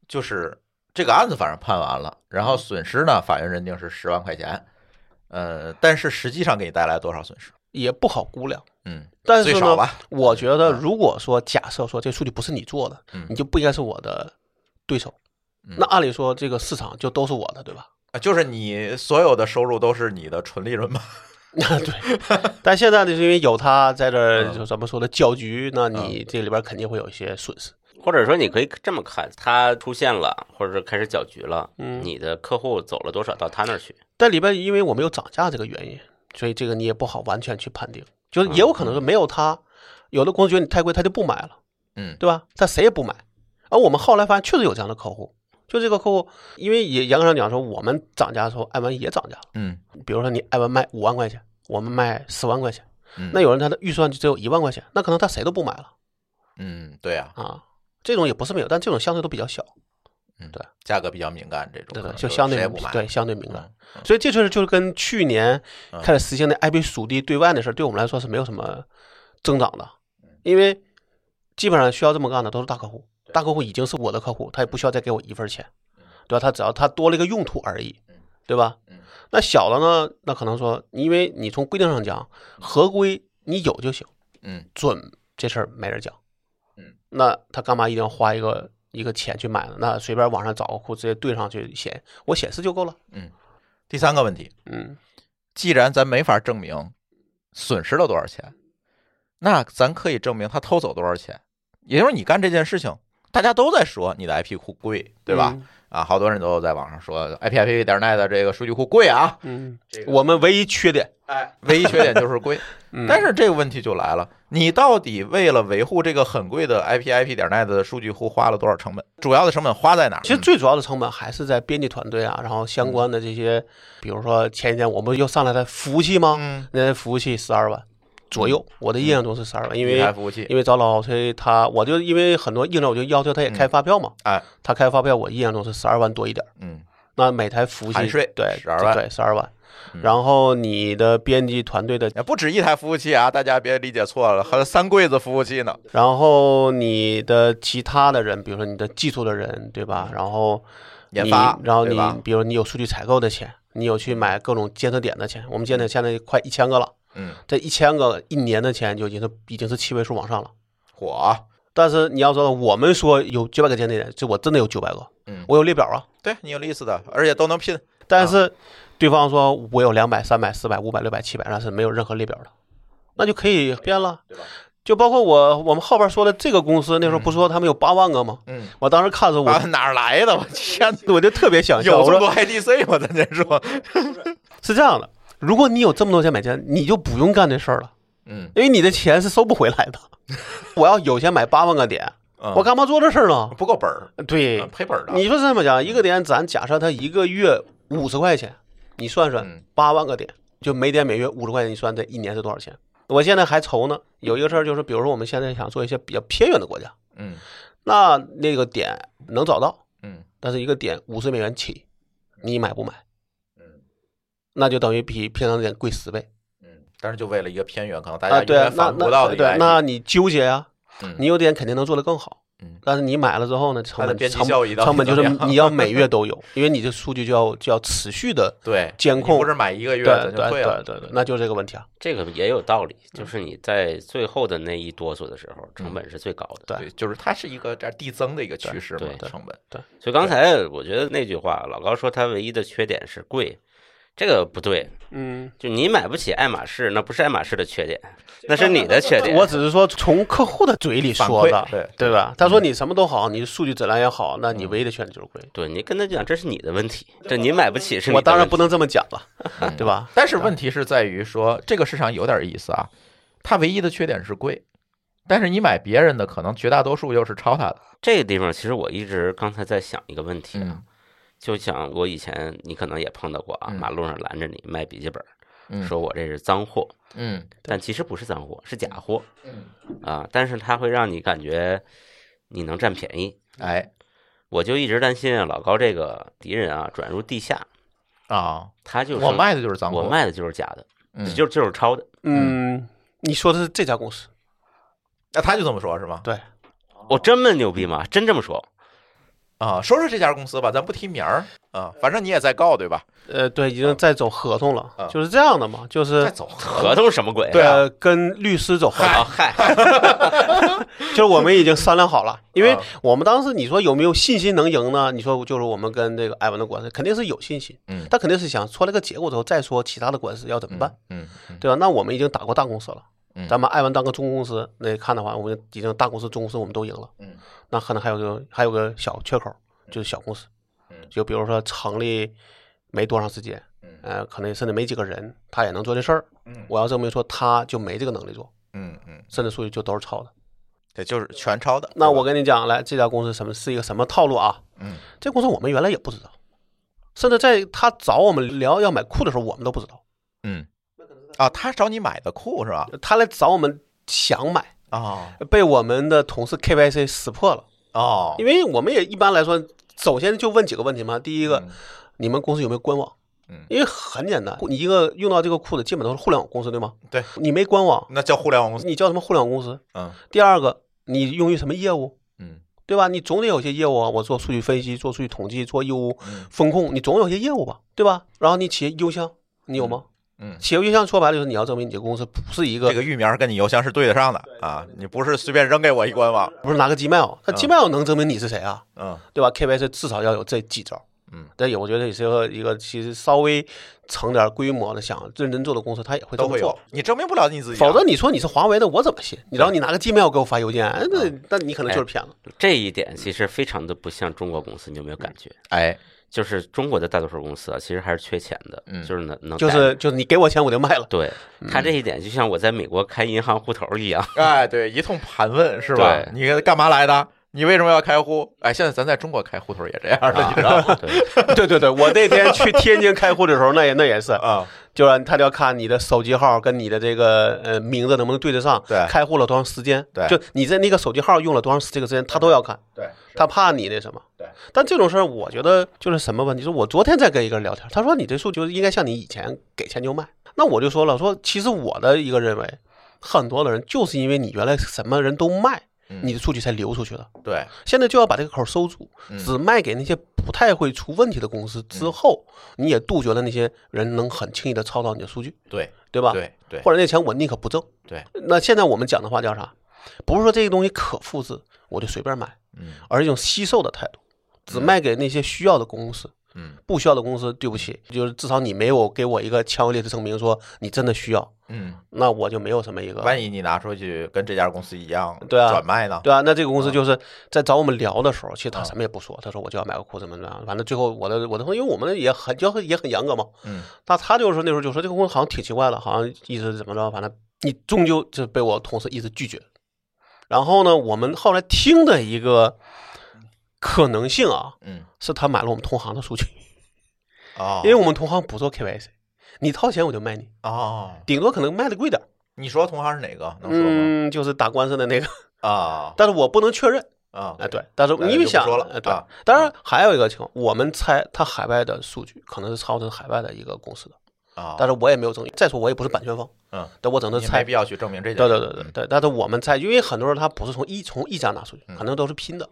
就是这个案子反正判完了，然后损失呢，法院认定是十万块钱，呃，但是实际上给你带来多少损失？也不好估量。嗯，但是呢，最少吧。我觉得嗯如果说假设说这数据不是你做的，嗯你就不应该是我的对手。嗯那按理说这个市场就都是我的，对吧？啊就是你所有的收入都是你的纯利润嘛？<laughs> 对。但现在呢，是因为有他在这儿，嗯就咱们说的搅局，那你这里边肯定会有一些损失。或者说你可以这么看，他出现了，或者是开始搅局了，嗯你的客户走了多少到他那儿去？但里边因为我没有涨价这个原因，所以这个你也不好完全去判定。就是也有可能是没有他，有的公司觉得你太贵，他就不买了，嗯对吧？他谁也不买。而我们后来发现确实有这样的客户，就这个客户，因为也严格上讲说，我们涨价的时候，艾文也涨价了。嗯比如说你艾文卖五万块钱，我们卖十万块钱，嗯，那有人他的预算就只有一万块钱，那可能他谁都不买了嗯对啊，啊。这种也不是没有，但这种相对都比较小，嗯对，价格比较敏感，这种对对，就相对谁也不买。对相对敏感。嗯，所以这就是就是跟去年嗯开始实行的 I B 属地对外的事儿，对我们来说是没有什么增长的，嗯因为基本上需要这么干的都是大客户，大客户已经是我的客户，他也不需要再给我一份钱，对吧？他只要他多了一个用途而已，对吧嗯？那小的呢，那可能说，因为你从规定上讲，合规你有就行，嗯准这事儿没人讲，嗯，那他干嘛一定要花一个一个钱去买了？那随便网上找个库直接对上去显，我显示就够了，嗯第三个问题，嗯既然咱没法证明损失了多少钱，那咱可以证明他偷走多少钱。也就是你干这件事情，大家都在说你的 IP 库贵，对吧？嗯？啊，好多人都在网上说 IPIP 点 net 的这个数据库贵啊，嗯，这个我们唯一缺点，哎，唯一缺点就是贵。嗯但是这个问题就来了，<laughs> 你到底为了维护这个很贵的 IPIP 点 net 的数据库花了多少成本？主要的成本花在哪儿？其实最主要的成本还是在编辑团队啊，然后相关的这些，比如说前几天我们又上来的服务器吗？嗯，那服务器十二万左右，我的印象中是十二万，因为因为找老崔他，我就因为很多硬件我就要求他也开发票嘛，哎，他开发票我印象中是十二万多一点儿，嗯，那每台服务器对十二万。对十二万。嗯，然后你的编辑团队的，也不止一台服务器啊，大家别理解错了，还有三柜子服务器呢。然后你的其他的人，比如说你的技术的人，对吧？然后研发，然后你比如你有数据采购的钱，你有去买各种监测点的钱，我们监测现在快一千个了，嗯，这一千个一年的钱就已经是已经是七位数往上了。火，但是你要说我们说有九百个监测点，就我真的有九百个，嗯我有列表啊。对你有 list 的，而且都能拼。但是对方说我有两百、三百、四百、五百、六百、七百，那是没有任何列表的，那就可以编了，对吧？就包括我我们后边说的这个公司，那时候不说他们有八万个吗？嗯，我当时看着我，啊，哪儿来的？我天，<laughs> 我就特别想笑，有这么多 IDC 吗？咱先说，<laughs> 是这样的，如果你有这么多钱买钱，你就不用干这事儿了，嗯，因为你的钱是收不回来的。<laughs> 我要有钱买八万个点，嗯我干嘛做这事儿呢？不够本儿，对嗯，赔本儿的。你说这么讲，一个点咱假设他一个月五十块钱，你算算嗯八万个点，就每点每月五十块钱，你算这一年是多少钱？我现在还愁呢。有一个事儿就是，比如说我们现在想做一些比较偏远的国家，嗯那那个点能找到，嗯但是一个点五十美元起，你买不买？嗯那就等于比平常的点贵十倍嗯，但是就为了一个偏远，可能大啊！家对啊那那对那你纠结呀、嗯你有点肯定能做得更好，嗯但是你买了之后呢，成它的边际本成效益成本就是你要每月都有，因为你这数据就要就要持续的 <laughs> 对监控不是买一个月对对退了。对对对，那就这个问题啊。这个也有道理，就是你在最后的那一哆嗦的时候，成本是最高的。对对，就是它是一个这递增的一个趋势嘛，对成本。对所以刚才我觉得那句话，老高说他唯一的缺点是贵，这个不对。嗯，就你买不起爱马仕，那不是爱马仕的缺点，那是你的缺点。我只是说从客户的嘴里说的，对对吧？他说你什么都好，你数据质量也好，那你唯一的缺点就是贵。对你跟他讲，这是你的问题，这你买不起是我当然不能这么讲了，<laughs> 嗯对吧？但是问题是在于说，这个市场有点意思啊，它唯一的缺点是贵，但是你买别人的，可能绝大多数又是抄它的。这个地方，其实我一直刚才在想一个问题啊，嗯就像我以前你可能也碰到过啊，嗯马路上拦着你卖笔记本，嗯说我这是脏货，嗯但其实不是脏货，是假货嗯，啊，但是它会让你感觉你能占便宜。哎我就一直担心啊，老高这个敌人啊转入地下，啊，他就是我卖的就是脏货，我卖的就是假的，嗯就就是抄的。嗯，你说的是这家公司，那他就这么说，是吗？对，我这么牛逼吗？真这么说？啊，说说这家公司吧，咱不提名儿啊，反正你也在告对吧？呃，对，已经在走合同了啊，就是这样的嘛，就是在走合同什么鬼？对跟律师走合同，啊，嗨，就是我们已经商量好了，因为啊我们当时你说有没有信心能赢呢？你说就是我们跟这个艾文的官司肯定是有信心，嗯但肯定是想出来个结果之后再说其他的官司要怎么办，嗯嗯对吧？那我们已经打过大公司了嗯，咱们艾文当个中公司，那看的话，我们已经大公司、中公司我们都赢了，嗯那可能还有个还有个小缺口，就是小公司嗯，就比如说成立没多长时间，嗯呃，可能甚至没几个人，他也能做这事儿。嗯我要证明说他就没这个能力做，嗯嗯，甚至数据就都是抄的。对，就是全抄的。那我跟你讲，来这家公司什么是一个什么套路啊？嗯这公司我们原来也不知道，甚至在他找我们聊要买库的时候，我们都不知道。嗯啊，他找你买的库是吧？他来找我们想买，哦被我们的同事 KYC 识破了。哦，因为我们也一般来说，首先就问几个问题嘛。第一个，嗯你们公司有没有官网？嗯因为很简单，你一个用到这个库的，基本都是互联网公司，对吗？对，你没官网，那叫互联网公司。你叫什么互联网公司？嗯第二个，你用于什么业务？嗯对吧？你总得有些业务啊，我做数据分析，做数据统计，做业务嗯风控，你总有些业务吧，对吧？然后你企业邮箱，你有吗？嗯，企业邮箱说白了就是你要证明你这个公司不是一个这个域名跟你邮箱是对得上的啊，你不是随便扔给我一官网。不是拿个 Gmail，那嗯 Gmail 能证明你是谁啊？嗯对吧？KYC 至少要有这几招，嗯，但也我觉得也是一个一个其实稍微成点规模的想认真做的公司，他也会这么做都会有。。你证明不了你自己啊，否则你说你是华为的，我怎么信？你然后你拿个 Gmail 给我发邮件，哎那那你可能就是骗子。这一点其实非常的不像中国公司，你有没有感觉？哎，就是中国的大多数公司啊，其实还是缺钱的，嗯就是能能就是就是你给我钱我就卖了。对他这一点，就像我在美国开银行户头一样。哎，对，一通盘问是吧？你干嘛来的？你为什么要开户？哎，现在咱在中国开户头也这样的，你知道吗？对，对对对，我那天去天津开户的时候，那也那也是，啊，就是他就要看你的手机号跟你的这个呃名字能不能对得上，对开户了多长时间，对就你在那个手机号用了多长时这个时间，他都要看，对，他怕你那什么。对，但这种事儿，我觉得就是什么问题？就是我昨天在跟一个人聊天，他说你这数据应该像你以前给钱就卖，那我就说了，说其实我的一个认为，很多的人就是因为你原来什么人都卖，嗯你的数据才流出去的。对，现在就要把这个口收住，嗯只卖给那些不太会出问题的公司之后，你也杜绝了那些人能很轻易的抄到你的数据，对，对吧？对，对，或者那钱我宁可不挣。对，那现在我们讲的话叫啥？不是说这个东西可复制，我就随便买，嗯而是一种吸售的态度，只卖给那些需要的公司。嗯。不需要的公司，对不起，就是至少你没有给我一个强有力的证明，说你真的需要，嗯，那我就没有什么一个。万一你拿出去跟这家公司一样，对啊。转卖呢？对啊，那这个公司嗯。就是在找我们聊的时候，其实他啊什么也不说，他说我就要买个库怎么怎么样，反正最后我的我的朋友，因为我们也很就很也很严格嘛，嗯。那他就是说那时候就说这个公司好像挺奇怪的，好像一直怎么着，反正你终究就被我同事一直拒绝。然后呢，我们后来听的一个可能性啊，嗯，是他买了我们同行的数据，哦，<laughs> 因为我们同行不做 KYC，你掏钱我就卖你，哦，顶多可能卖的贵点，你说同行是哪个？能说吗？嗯，就是打官司的那个，啊 <laughs> 但是我不能确认。啊，哎，对，但是那因为想对啊，当然还有一个情况，我们猜他海外的数据可能是抄的海外的一个公司的，啊，但是我也没有证据。再说我也不是版权方，嗯，但我只能猜没必。要去证明这件对。对对对对，但是我们猜，因为很多人他不是从一从一家拿数据，可能都是拼的，嗯，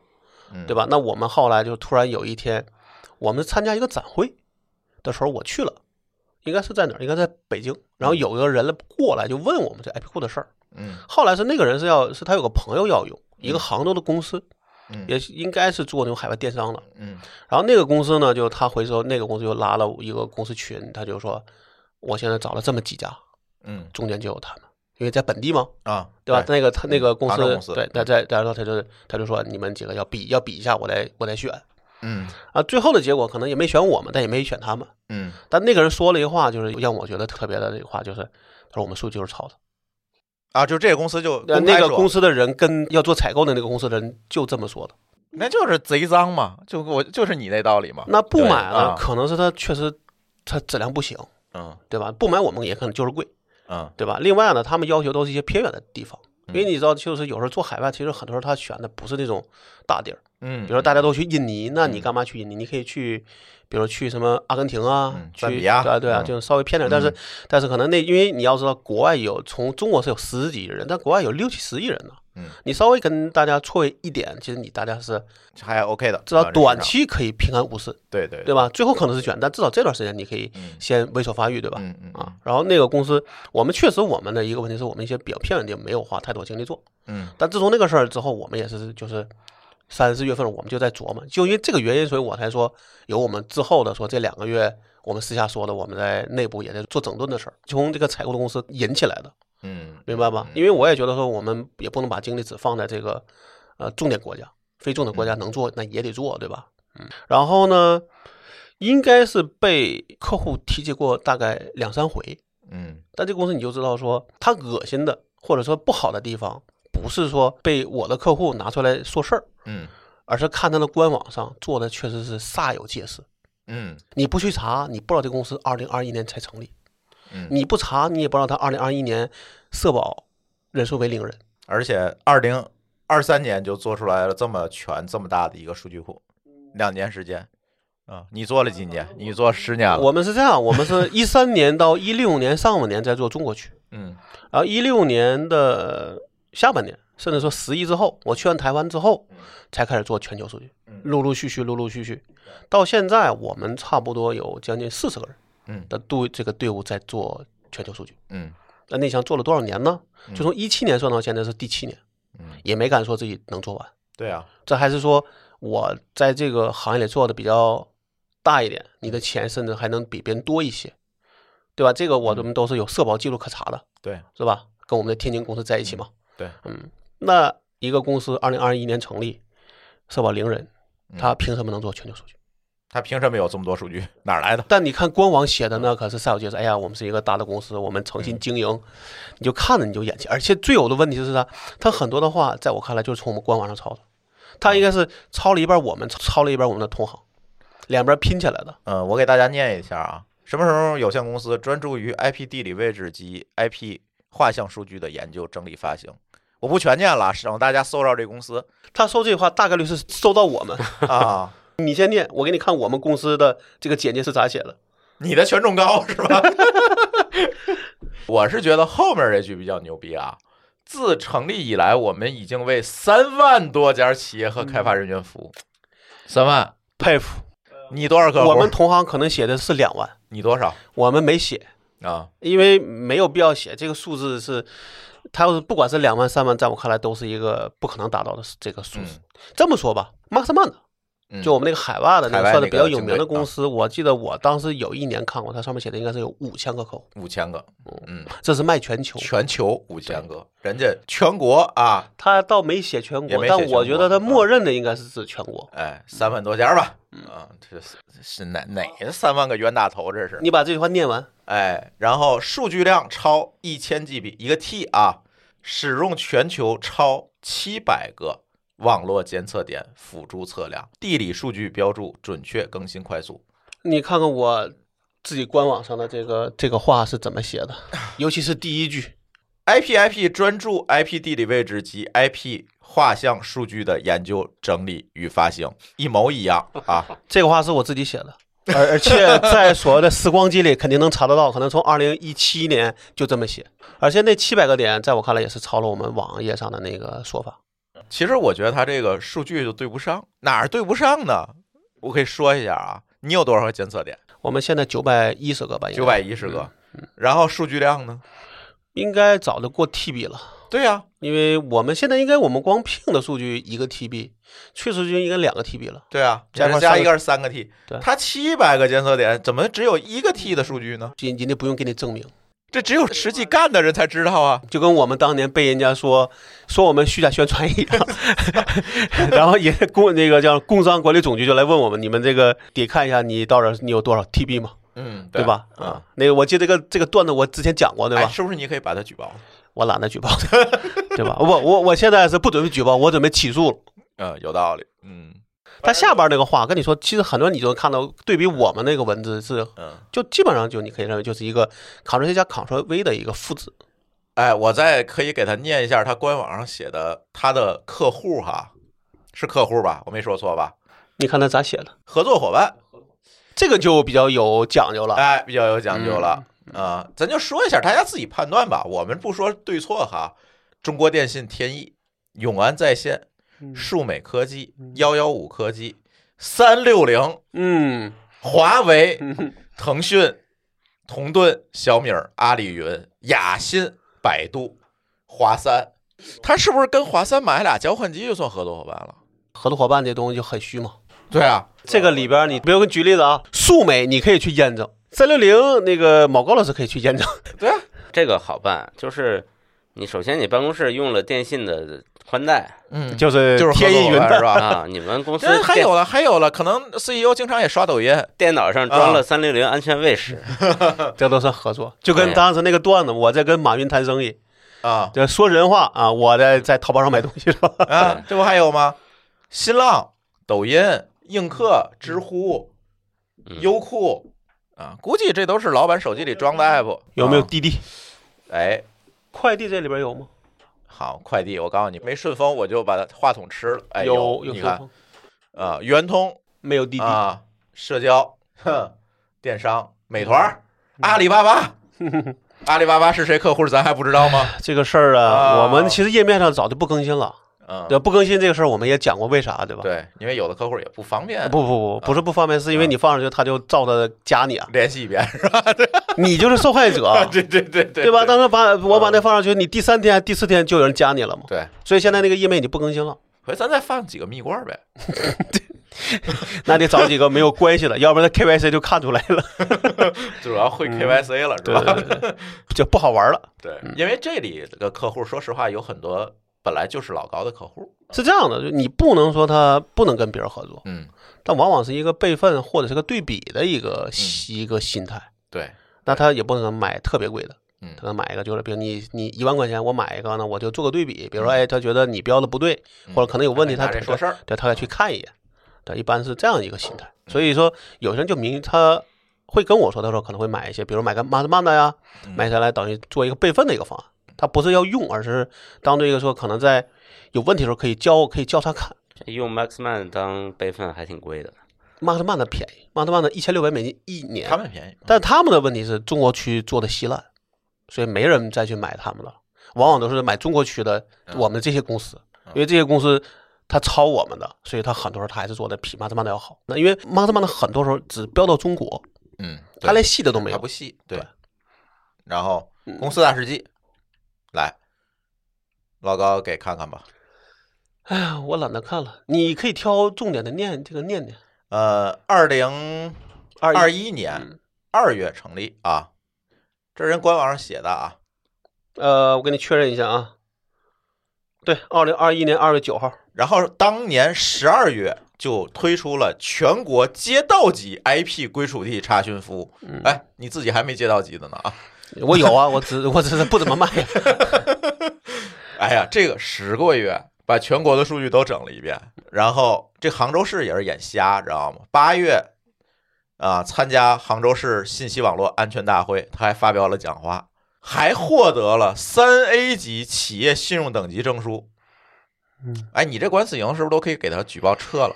对吧？那我们后来就突然有一天，我们参加一个展会的时候，我去了，应该是在哪儿？应该在北京。然后有一个人过来就问我们这 IP 库的事儿。嗯后来是那个人是要是他有个朋友要用一个杭州的公司，嗯也应该是做那种海外电商的。嗯然后那个公司呢，就他回收那个公司就拉了一个公司群，他就说，我现在找了这么几家，嗯中间就有他们，因为在本地嘛，啊，对吧？那个他那个公司，公司对，他在然后他就他就说你们几个要比要比一下，我来我来选嗯啊。最后的结果可能也没选我们，但也没选他们。嗯但那个人说了一个话，就是让我觉得特别的那个话，就是他说我们数据就是抄的。啊，就这个公司就呃那个公司，的人跟要做采购的那个公司的人就这么说的。那就是贼脏嘛，就我就是你那道理嘛。那不买了啊，可能是他确实他质量不行，嗯对吧？不买我们也可能就是贵。嗯对吧？另外呢，他们要求都是一些偏远的地方，因为嗯你知道，就是有时候做海外，其实很多时候他选的不是那种大地儿，嗯，比如说大家都去印尼，那你嗯干嘛去印尼？你可以去，比如去什么阿根廷啊嗯，去啊对啊，嗯就稍微偏点。但是嗯但是可能那因为你要知道，国外有从中国是有十几亿人，但国外有六七十亿人呢。嗯，你稍微跟大家错位一点，其实你大家是还 OK 的，至少短期可以平安无事，对对对。吧？最后可能是卷，但至少这段时间你可以嗯。先猥琐发育，对吧？嗯嗯啊，然后那个公司，我们确实我们的一个问题是我们一些比较偏远的地方没有花太多精力做，嗯。但自从那个事儿之后，我们也是就是三四月份我们就在琢磨，就因为这个原因，所以我才说有我们之后的说这两个月我们私下说的，我们在内部也在做整顿的事儿，从这个采购的公司引起来的，嗯，明白吧？因为我也觉得说我们也不能把精力只放在这个呃重点国家，非重点国家能做那也得做，对吧？嗯，然后呢，应该是被客户提及过大概两三回，嗯但这个公司你就知道说，他恶心的或者说不好的地方，不是说被我的客户拿出来说事儿，嗯而是看他的官网上做的确实是煞有介事。嗯你不去查，你不知道这公司二零二一年才成立；嗯，你不查，你也不知道他二零二一年社保人数为零人。而且二零二三年就做出来了这么全这么大的一个数据库，两年时间啊，你做了几年？你做十年了。我们是这样，我们是 <laughs> 一三年到一六年上半年在做中国区，嗯然后一六年的下半年，甚至说十一之后，我去完台湾之后，才开始做全球数据嗯，陆陆续续，陆陆续续，到现在我们差不多有将近四十个人嗯的队这个队伍在做全球数据。嗯那你想做了多少年呢？嗯就从一七年算到现在是第七年，嗯，也没敢说自己能做完。对啊，这还是说我在这个行业里做的比较大一点，你的钱甚至还能比别人多一些，对吧？这个我们都是有社保记录可查的，对，是吧？跟我们的天津公司在一起嘛。对，嗯，那一个公司二零二一年成立，社保零人，他凭什么能做全球数据？他凭什么有这么多数据？哪儿来的？但你看官网写的那可是赛有介绍，哎呀，我们是一个大的公司，我们诚心经营，你就看着你就眼前。而且最有的问题是啥？他很多的话，在我看来就是从我们官网上抄的，他应该是抄了一半我们，抄了一半我们的同行，两边拼起来的。嗯，我给大家念一下啊。什么时候有限公司专注于 IP 地理位置及 IP 画像数据的研究、整理、发行？我不全念了，省大家搜到这公司。他说这句话大概率是搜到我们啊。<laughs> <laughs> <laughs> 你先念，我给你看我们公司的这个简介是咋写的。你的权重高是吧？<laughs> 我是觉得后面这句比较牛逼啊！自成立以来，我们已经为三万多家企业和开发人员服务。三万，佩服。你多少个？我们同行可能写的是两万。你多少？我们没写啊，因为没有必要写。这个数字是，他要是不管是两万、三万，在我看来都是一个不可能达到的这个数字。这么说吧，马克思曼的。就我们那个海外的那个算的比较有名的公司，我记得我当时有一年看过，它上面写的应该是有五千个客户，五千个，嗯，这是卖全球，全球五千个，人家全国啊，他倒没写全国，但我觉得他默认的应该是指全国，哎，三万多家吧，啊，这是是哪哪三万个冤大头？这是你把这句话念完，哎，然后数据量超一千 GB 一个 T 啊，使用全球超七百个。网络监测点辅助测量，地理数据标注准确、更新快速。你看看我自己官网上的这个这个话是怎么写的，<laughs> 尤其是第一句：IPIP 专注 IP 地理位置及 IP 画像数据的研究、整理与发行，一模一样啊！<laughs> 这个话是我自己写的，而而且在所谓的时光机里肯定能查得到，可能从二零一七年就这么写，而且那七百个点在我看来也是抄了我们网页上的那个说法。其实我觉得他这个数据就对不上，哪儿对不上呢？我可以说一下啊，你有多少个监测点？我们现在九百一十个吧，九百一十个。然后数据量呢？应该早就过 TB 了。对呀，因为我们现在应该我们光 ping 的数据一个 TB，确实就应该两个 TB 了。对啊，加上加一个是三个 T。对，它七百个监测点，怎么只有一个 T 的数据呢？今今天不用给你证明。这只有实际干的人才知道啊，就跟我们当年被人家说 <laughs> 说我们虚假宣传一样，<laughs> 然后也工那个叫工商管理总局就来问我们，你们这个得看一下你到底你有多少 TB 嘛，嗯，对吧？啊，那个我记得这个这个段子我之前讲过，对吧？是不是你可以把他举报？我懒得举报，<laughs> 对吧？我我我现在是不准备举报，我准备起诉了。嗯，有道理，嗯。他下边那个话跟你说，其实很多你就看到对比我们那个文字是，就基本上就你可以认为就是一个 Ctrl C 加 Ctrl V 的一个复制。哎，我再可以给他念一下他官网上写的他的客户哈，是客户吧？我没说错吧？你看他咋写的？合作伙伴，这个就比较有讲究了。哎，比较有讲究了啊！咱就说一下，大家自己判断吧，我们不说对错哈。中国电信、天翼、永安在线。数美科技、幺幺五科技、三六零，嗯，华为、<laughs> 腾讯、同盾、小米、阿里云、雅信、百度、华三，他是不是跟华三买俩交换机就算合作伙伴了？合作伙伴这东西就很虚嘛。对啊，这个里边你比如我举例子啊，数美你可以去验证，三六零那个某高老师可以去验证。对啊，这个好办，就是你首先你办公室用了电信的。宽带，嗯，就是就是天翼云是吧？啊，你们公司还有了，还有了，可能 CEO 经常也刷抖音，电脑上装了三六零安全卫士，<laughs> 这都是合作。就跟当时那个段子，我在跟马云谈生意啊，就说人话啊，我在在淘宝上买东西是吧？啊，这不还有吗？新浪、抖音、映客、知乎、优酷啊，估计这都是老板手机里装的 app。有没有滴滴？哎，快递这里边有吗？好，快递，我告诉你，没顺丰我就把它话筒吃了。哎，有，你看，啊，圆通没有滴滴啊，社交，哼，电商，美团，阿里巴巴，<laughs> 阿里巴巴是谁客户，咱还不知道吗？这个事儿啊，我们其实页面上早就不更新了。嗯，对不更新这个事儿，我们也讲过为啥，对吧？对，因为有的客户也不方便。不不不，不是不方便，是因为你放上去，他就照着加你啊，联系一遍是吧？<laughs> 对，你就是受害者。<laughs> 对对对对，对吧？当时把我把那放上去，你第三天、第四天就有人加你了嘛？对，所以现在那个页面你不更新了。回咱再放几个蜜罐呗。<laughs> 那得找几个没有关系的，要不然 KYC 就看出来了，主要会 KYC 了，是吧？就不好玩了。对，因为这里的客户，说实话，有很多本来就是老高的客户。是这样的，就你不能说他不能跟别人合作，嗯，但往往是一个备份或者是个对比的一个、一个心态。对，那他也不可能买特别贵的，嗯他能买一个就是，比如你你一万块钱，我买一个呢，我就做个对比，比如说，哎，他觉得你标的不对，或者可能有问题，他他拿这说事儿。对，他再去看一眼，对，一般是这样一个心态。所以说，有些人就明他会跟我说，他说可能会买一些，比如买个马自曼的呀，嗯买下来等于做一个备份的一个方案。他不是要用，而是当这个说可能在有问题的时候可以教可以教他看。用 Maxman 当备份还挺贵的。Maxman 的便宜，，Maxman 的一千六百美金一年，他们便宜，但他们的问题是中国区做的稀烂，所以没人再去买他们了，往往都是买中国区的嗯我们这些公司，因为这些公司它抄我们的，所以它很多时候它还是做的比马特曼的要好。那因为马特曼的很多时候只标到中国，嗯，它连细的都没有它不。细，对对。然后嗯公司大事记，来，老高给看看吧。哎呀，我懒得看了，你可以挑重点的念这个念念。呃，二零二二一年嗯二月成立啊，这人官网上写的啊，呃，我给你确认一下啊，对，二零二一年二月九号，然后当年十二月就推出了全国街道级 IP 归属地查询服务。嗯哎，你自己还没街道级的呢啊！我有啊，我只 <laughs> 我只是不怎么卖。<laughs> 哎呀，这个十个月把全国的数据都整了一遍，然后这杭州市也是眼瞎，知道吗？八月啊，参加杭州市信息网络安全大会，他还发表了讲话，还获得了三 A 级企业信用等级证书。嗯，哎，你这官司赢是不是都可以给他举报撤了？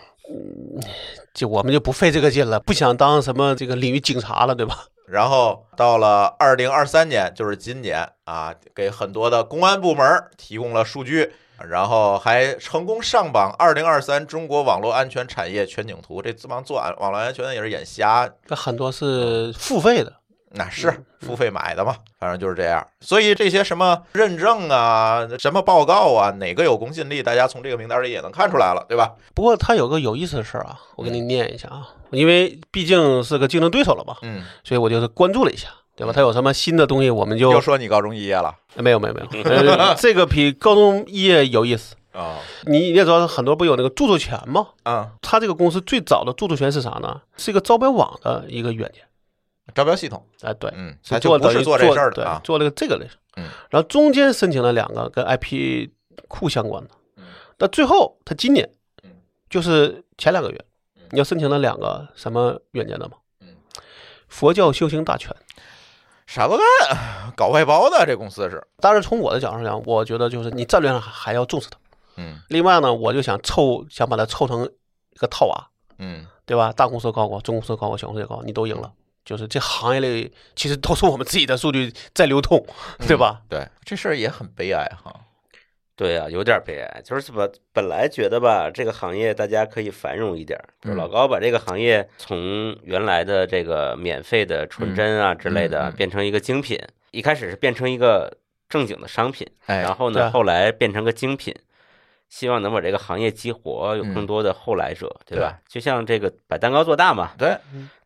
就我们就不费这个劲了，不想当什么这个领域警察了，对吧？然后到了二零二三年，就是今年啊，给很多的公安部门提供了数据，然后还成功上榜二零二三中国网络安全产业全景图。这这帮做安网络安全的也是眼瞎，这很多是付费的，那是付费买的嘛，反正就是这样。所以这些什么认证啊、什么报告啊，哪个有公信力，大家从这个名单里也能看出来了，对吧？不过它有个有意思的事儿啊，我给你念一下啊，因为毕竟是个竞争对手了嘛，嗯，所以我就是关注了一下，对吧？它有什么新的东西，我们就又说你高中毕业了没有没有没有，呃，<laughs> 这个比高中毕业有意思。啊你你也知道，很多不有那个著作权吗？啊，他这个公司最早的著作权是啥呢？是一个招标网的一个软件，招标系统，哎，对，嗯，是他就不是做这事儿对的啊，做了个这个类，嗯，然后中间申请了两个跟 IP 库相关的嗯，那最后他今年嗯，就是前两个月嗯，你要申请了两个什么软件的吗？嗯，佛教修行大全。啥都干，搞外包的这公司是，但是，从我的角度上讲，我觉得就是你战略上还要重视它。嗯另外呢，我就想凑，想把它凑成一个套娃，嗯对吧？大公司高过，中公司高过，小公司也高，你都赢了。就是这行业里其实都是我们自己的数据在流通，对吧？对，这事儿也很悲哀哈。对啊、有点悲哀，就是把本来觉得吧，这个行业大家可以繁荣一点老高把这个行业从原来的这个免费的纯真啊之类的变成一个精品，一开始是变成一个正经的商品，哎然后呢，后来变成个精品，希望能把这个行业激活，有嗯更多的后来者，对吧？就像这个把蛋糕做大嘛，对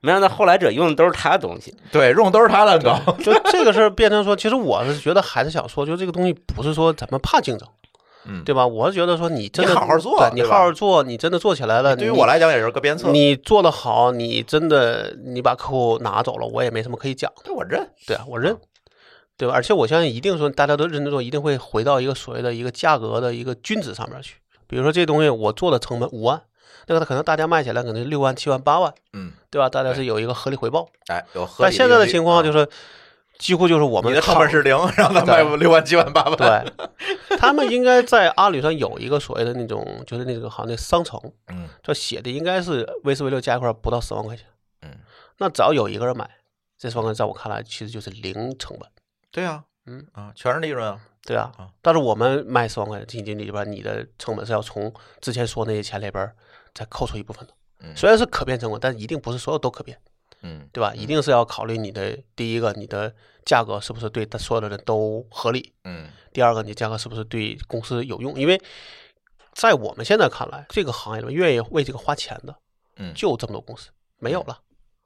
没想到后来者用的都是他的东西，对，用的都是他蛋糕。就这个事儿变成说，其实我是觉得还是想说，就这个东西不是说咱们怕竞争，嗯，对吧？我是觉得说你真的你好好做对你好好做，你真的做起来了，对于我来讲也是个鞭策。你做的好，你真的你把客户拿走了，我也没什么可以讲的。我认，对啊，我认，对吧？而且我相信，一定说大家都认真做，一定会回到一个所谓的一个价格的一个均值上面去。比如说这东西我做的成本五万，那个可能大家卖起来可能是六万、七万、八万，嗯，对吧？大家是有一个合理回报。哎，有合理但现在的情况就是，几乎就是我们的成本靠是零，让他卖六万、七万、八万。对，他们应该在阿里上有一个所谓的那种，就是那个行业商城，嗯这写的应该是 V 四 V 六加一块不到十万块钱。嗯，那只要有一个人买，这十万块钱在我看来其实就是零成本，对啊，嗯啊，全是利润啊。对啊啊。但是我们卖十万块钱基金经理里边，你的成本是要从之前说那些钱里边再扣除一部分的。嗯虽然是可变成本，但一定不是所有都可变，嗯，对吧？一定是要考虑你的第一个，你的价格是不是对所有的人都合理。嗯第二个，你价格是不是对公司有用？因为在我们现在看来，这个行业里面愿意为这个花钱的，嗯就这么多公司，没有了。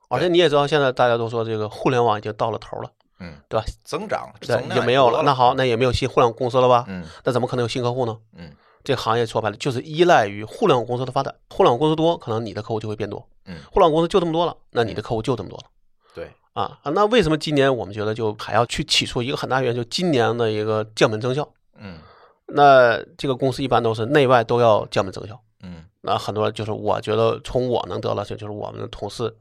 而且你也知道，现在大家都说这个互联网已经到了头了，嗯，对吧？增长对，已经没有了。那好，那也没有新互联网公司了吧？嗯那怎么可能有新客户呢？嗯这行业说白了就是依赖于互联网公司的发展。互联网公司多，可能你的客户就会变多。嗯，互联网公司就这么多了，那你的客户就这么多了。对，啊啊，那为什么今年我们觉得就还要去起诉一个很大原因，就今年的一个降本增效？嗯那这个公司一般都是内外都要降本增效。嗯那很多就是我觉得从我能得到的，就是我们的同事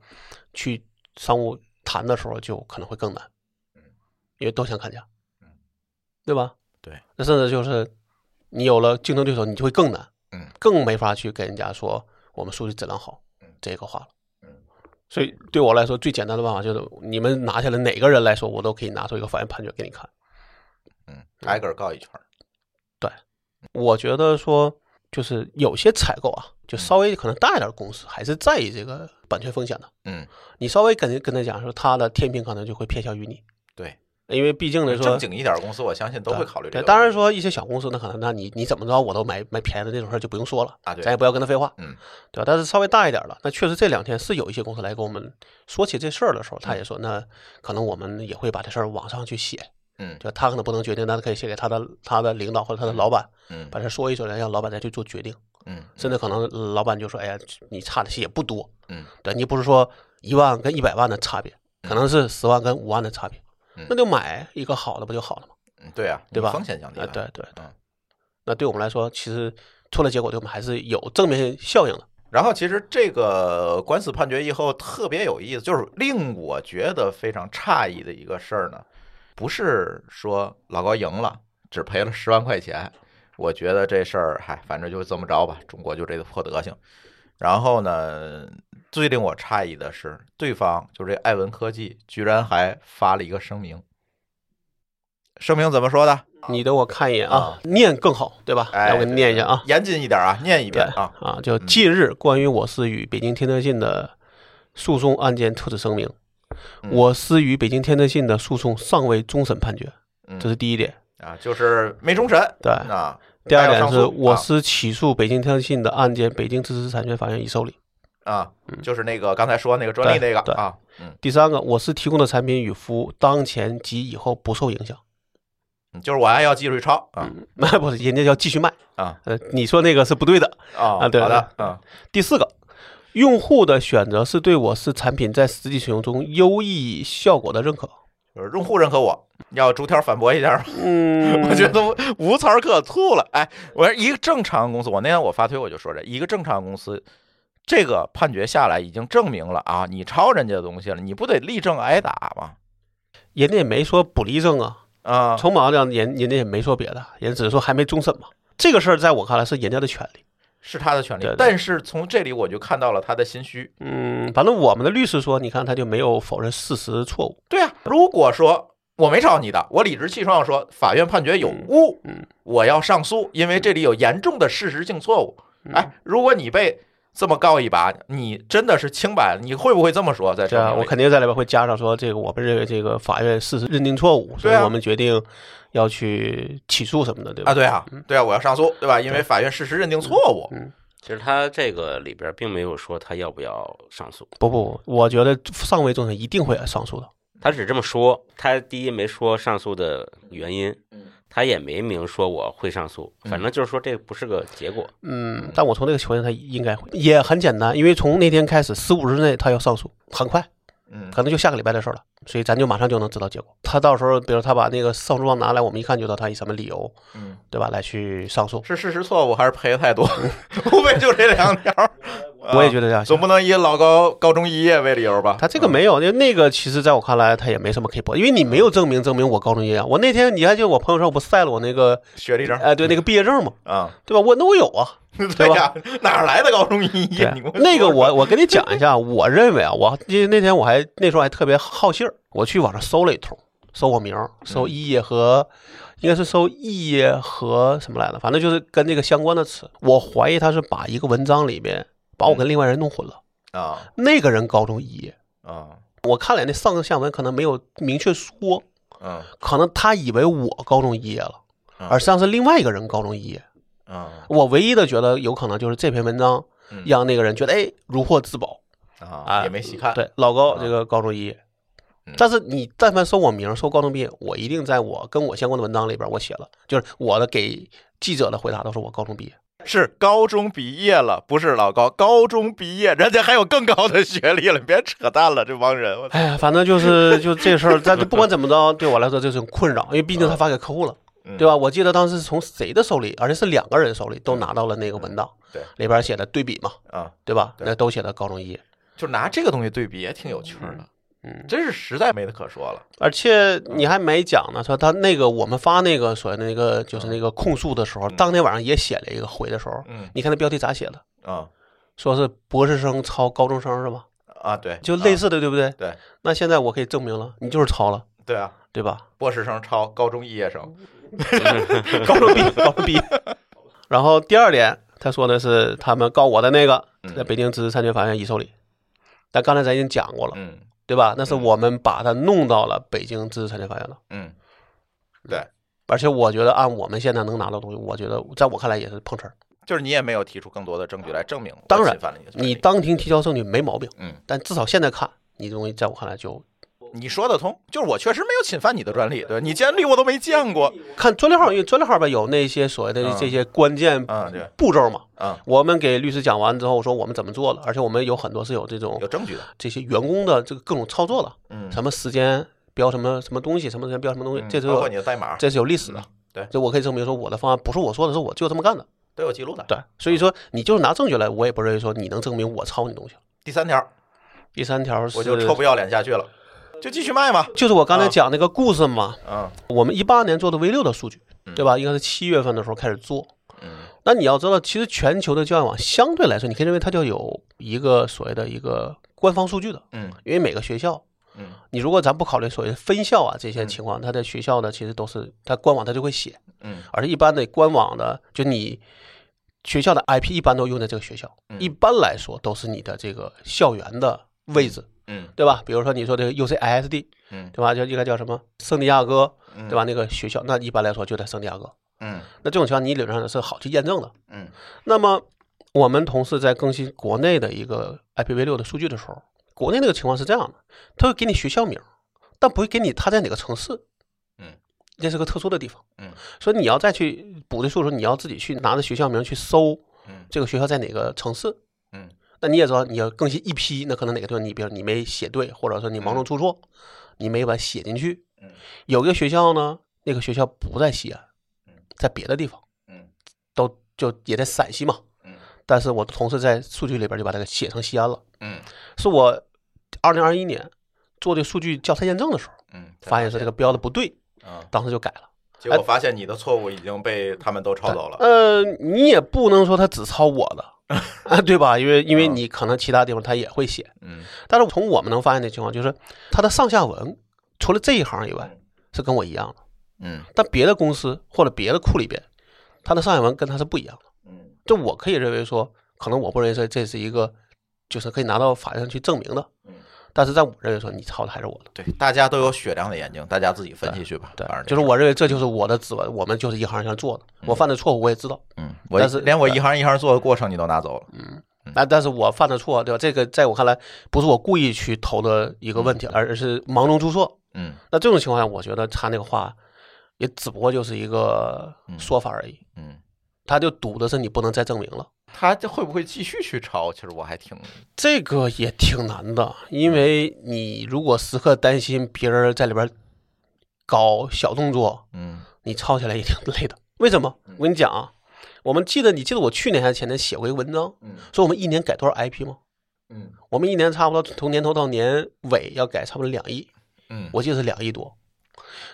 去商务谈的时候就可能会更难，因为都想砍价，对吧？对，那甚至就是你有了竞争对手，你就会更难，嗯，更没法去跟人家说我们数据质量好嗯这个话了。嗯所以对我来说，最简单的办法就是你们拿下来哪个人来说，我都可以拿出一个法院判决给你看。嗯，挨个儿告一圈儿。我觉得说，就是有些采购啊，就稍微可能大一点的公司，还是在意这个版权风险的。嗯，你稍微跟跟他讲说，他的天平可能就会偏向于你，对，因为毕竟来说正，经一点儿公司，我相信都会考虑这对，个。当然说一些小公司，那可能那你你怎么着我都买买便宜的那种事儿就不用说了啊对咱也不要跟他废话，嗯，对吧？但是稍微大一点的，那确实这两天是有一些公司来跟我们说起这事儿的时候，他也说，那可能我们也会把这事儿往上去写，嗯就他可能不能决定，但他可以写给他的他的领导或者他的老板，嗯把这说一说，让老板再去做决定。嗯甚至可能老板就说：“哎呀，你差的戏也不多，嗯对你不是说一万跟一百万的差别，可能是十万跟五万的差别，嗯那就买一个好的不就好了吗？嗯，对啊，对吧？风险降低啊，了。对对对嗯。那对我们来说，其实出了结果对我们还是有正面效应的。然后其实这个官司判决以后特别有意思，就是令我觉得非常诧异的一个事儿呢，不是说老高赢了，只赔了十万块钱。我觉得这事儿，嗨，反正就这么着吧，中国就这个破德行。然后呢，最令我诧异的是，对方就这艾文科技居然还发了一个声明。声明怎么说的？你等我看一眼啊啊，念更好，对吧？哎，来，我给你念一下啊。严谨一点啊，念一遍啊。啊，就近日关于我司与北京天德信的诉讼案件特此声明，嗯我司与北京天德信的诉讼尚未终审判决，嗯这是第一点。啊，就是没终审。对啊，第二点是我司起诉北京天德信的案件，北京知识产权法院已受理。啊，就是那个刚才说那个专利那个啊，嗯，第三个，我司提供的产品与服务当前及以后不受影响。就是我还要继续抄啊 <laughs> 那不是，人家要继续卖。啊呃，你说那个是不对的。啊啊对好的，啊第四个，用户的选择是对我司产品在实际使用中优异效果的认可。就是用户认可我，要逐条反驳一下吗？嗯 <laughs> 我觉得无词儿可吐了。哎，我说一个正常公司，我那天我发推我就说这一个正常公司，这个判决下来已经证明了啊，你抄人家的东西了，你不得立正挨打吗？人家也没说不立正啊，啊，从某上讲，人人家也没说别的，人只是说还没终审嘛。这个事儿在我看来是人家的权利。是他的权利对对，但是从这里我就看到了他的心虚。嗯，反正我们的律师说，你看他就没有否认事实错误。对啊，如果说我没抄你的，我理直气壮说法院判决有误，嗯我要上诉，因为这里有严重的事实性错误。嗯哎，如果你被这么告一把，你真的是清白，你会不会这么说？在这我肯定在里边会加上说，这个我们认为这个法院事实认定错误，所以我们决定要去起诉什么的，对吧？啊，对啊，对啊，我要上诉，对吧？因为法院事实认定错误。嗯，其实他这个里边并没有说他要不要上诉，不不不，我觉得上位终审一定会上诉的。他只这么说。他第一没说上诉的原因嗯，他也没明说我会上诉，嗯反正就是说这不是个结果。嗯，但我从这个情况下他应该会，也很简单，因为从那天开始，十五日内他要上诉，很快，嗯可能就下个礼拜的事儿了，所以咱就马上就能知道结果。他到时候，比如他把那个上诉状拿来，我们一看就知道他以什么理由，嗯，对吧，来去上诉。是事实错误还是赔的太多？<laughs> 无非就这两条。我也觉得这样，总不能以老高高中肄业为理由吧？他这个没有，那那个其实在我看来，他也没什么可以驳，因为你没有证明证明我高中毕业。我那天你还记得我朋友圈我不晒了我那个学历证哎对那个毕业证嘛？啊，对吧？我那我有啊，<laughs> 对呀，哪来的高中肄业？你那个我我跟你讲一下，我认为啊，我因为那天我还那时候还特别好信儿，我去网上搜了一通，搜我名儿，搜肄业和。应该是搜异业和什么来的，反正就是跟那个相关的词。我怀疑他是把一个文章里面把我跟另外人弄混了。啊那个人高中肄业，啊我看了那上下文可能没有明确说，嗯可能他以为我高中肄业了，嗯而实际上是另外一个人高中肄业。啊我唯一的觉得有可能就是这篇文章嗯让那个人觉得哎如获至宝。啊，啊也没细看，对，老高啊这个高中毕业嗯，但是你但凡搜我名儿，搜高中毕业，我一定在我跟我相关的文章里边我写了，就是我的给记者的回答都是我高中毕业。是高中毕业了，不是老高，高中毕业，人家还有更高的学历了，别扯淡了，这帮人，哎呀，反正就是 <laughs> 就这事儿，但是不管怎么着，对我来说这是困扰，因为毕竟他发给客户了，嗯。对吧？我记得当时是从谁的手里，而且是两个人手里都拿到了那个文档，对。里边写的对比嘛，啊，对吧？对。那都写的高中毕业，就拿这个东西对比也挺有趣儿的，嗯，真是实在没得可说了。而且你还没讲呢，说他那个我们发那个所谓的那个就是那个控诉的时候，当天晚上也写了一个回的时候，嗯你看那标题咋写的？啊说是博士生抄高中生是吧？啊，对，就类似，似的，对不对？对。那现在我可以证明了，你就是抄了，对啊，对吧？博士生抄高中毕业生，<laughs> 高中毕业，高中毕业。<laughs> 然后第二点，他说的是他们告我的那个，嗯在北京知识产权法院已受理。但刚才咱已经讲过了，嗯对吧？那是嗯我们把它弄到了北京知识产权法院了。嗯，对，而且我觉得按我们现在能拿到的东西，我觉得在我看来也是碰瓷儿。就是你也没有提出更多的证据来证明当然你当庭提交证据没毛病，嗯，但至少现在看，你这东西在我看来就你说得通，就是我确实没有侵犯你的专利，对吧？你监利我都没见过，看专利号，因为专利号吧有那些所谓的嗯这些关键嗯，对，步骤嘛。嗯，我们给律师讲完之后，说我们怎么做了，而且我们有很多是有这种有证据的，这些员工的这个各种操作了，嗯，什么时间标什么什么东西，什么时间标什么东西，这是有括你的代码，这是有历史的嗯。对这我可以证明说我的方案不是我说的，是我就这么干的。都有记录的。对，所以说你就是拿证据来，我也不认为说你能证明我抄你东西了。第三条，第三条是我就臭不要脸下去了，就继续卖嘛，就是我刚才讲那个故事嘛，嗯我们一八年做的 V 六的数据，嗯。对吧？应该是七月份的时候开始做。嗯。那你要知道，其实全球的教育网相对来说，你可以认为它就有一个所谓的一个官方数据的，嗯。因为每个学校，嗯。你如果咱不考虑所谓分校啊这些情况，它在学校呢其实都是它官网它就会写，嗯。而且一般的官网的就你学校的 IP 一般都用在这个学校，嗯。一般来说都是你的这个校园的位置，嗯对吧？比如说你说这个 UCISD，嗯对吧？就应该叫什么圣地亚哥，嗯，对吧？？那个学校，那一般来说就在圣地亚哥。嗯那这种情况，你理论上是好去验证的。嗯那么我们同事在更新国内的一个 IPv 六的数据的时候，国内那个情况是这样的，他会给你学校名，但不会给你他在哪个城市。嗯，这是个特殊的地方。嗯，所以你要再去补的数的时候，你要自己去拿着学校名去搜嗯这个学校在哪个城市。嗯，那你也知道，你要更新一批，那可能哪个地方你比如你没写对，或者说你盲中出错，你没把它写进去。嗯，有个学校呢，那个学校不在西安嗯，在别的地方。嗯都就也在陕西嘛，嗯但是我的同事在数据里边就把它给写成西安了。嗯是我二零二一年做这数据教材验证的时候，嗯，发现是这个标的不对，啊，当时就改了。结果发现你的错误已经被他们都抄走了。呃，你也不能说他只抄我的，啊，<laughs> 对吧？因为因为嗯你可能其他地方他也会写，嗯但是从我们能发现的情况就是，他的上下文除了这一行以外是跟我一样的，嗯但别的公司或者别的库里边，他的上下文跟他是不一样的。嗯这我可以认为说，可能我不认为说这是一个，就是可以拿到法院去证明的。嗯，但是在我认为说，你抄的还是我的。对，大家都有雪亮的眼睛，大家自己分析去吧。对就是我认为这就是我的指纹，我们就是一行一行做的。我犯的错误我也知道，嗯，我但是连我一行一行做的过程你都拿走了。嗯，但但是我犯的错，对吧？这个在我看来不是我故意去投的一个问题，而是盲中出错。嗯那这种情况下，我觉得他那个话也只不过就是一个说法而已，嗯，他就赌的是你不能再证明了。他这会不会继续去抄？其实我还挺这个也挺难的，因为你如果时刻担心别人在里边搞小动作，嗯你抄起来也挺累的。为什么？我跟你讲啊，我们记得你记得我去年还是前年写过一个文章，嗯说我们一年改多少 IP 吗？嗯我们一年差不多从年头到年尾要改差不多两亿，嗯，我记得是两亿多。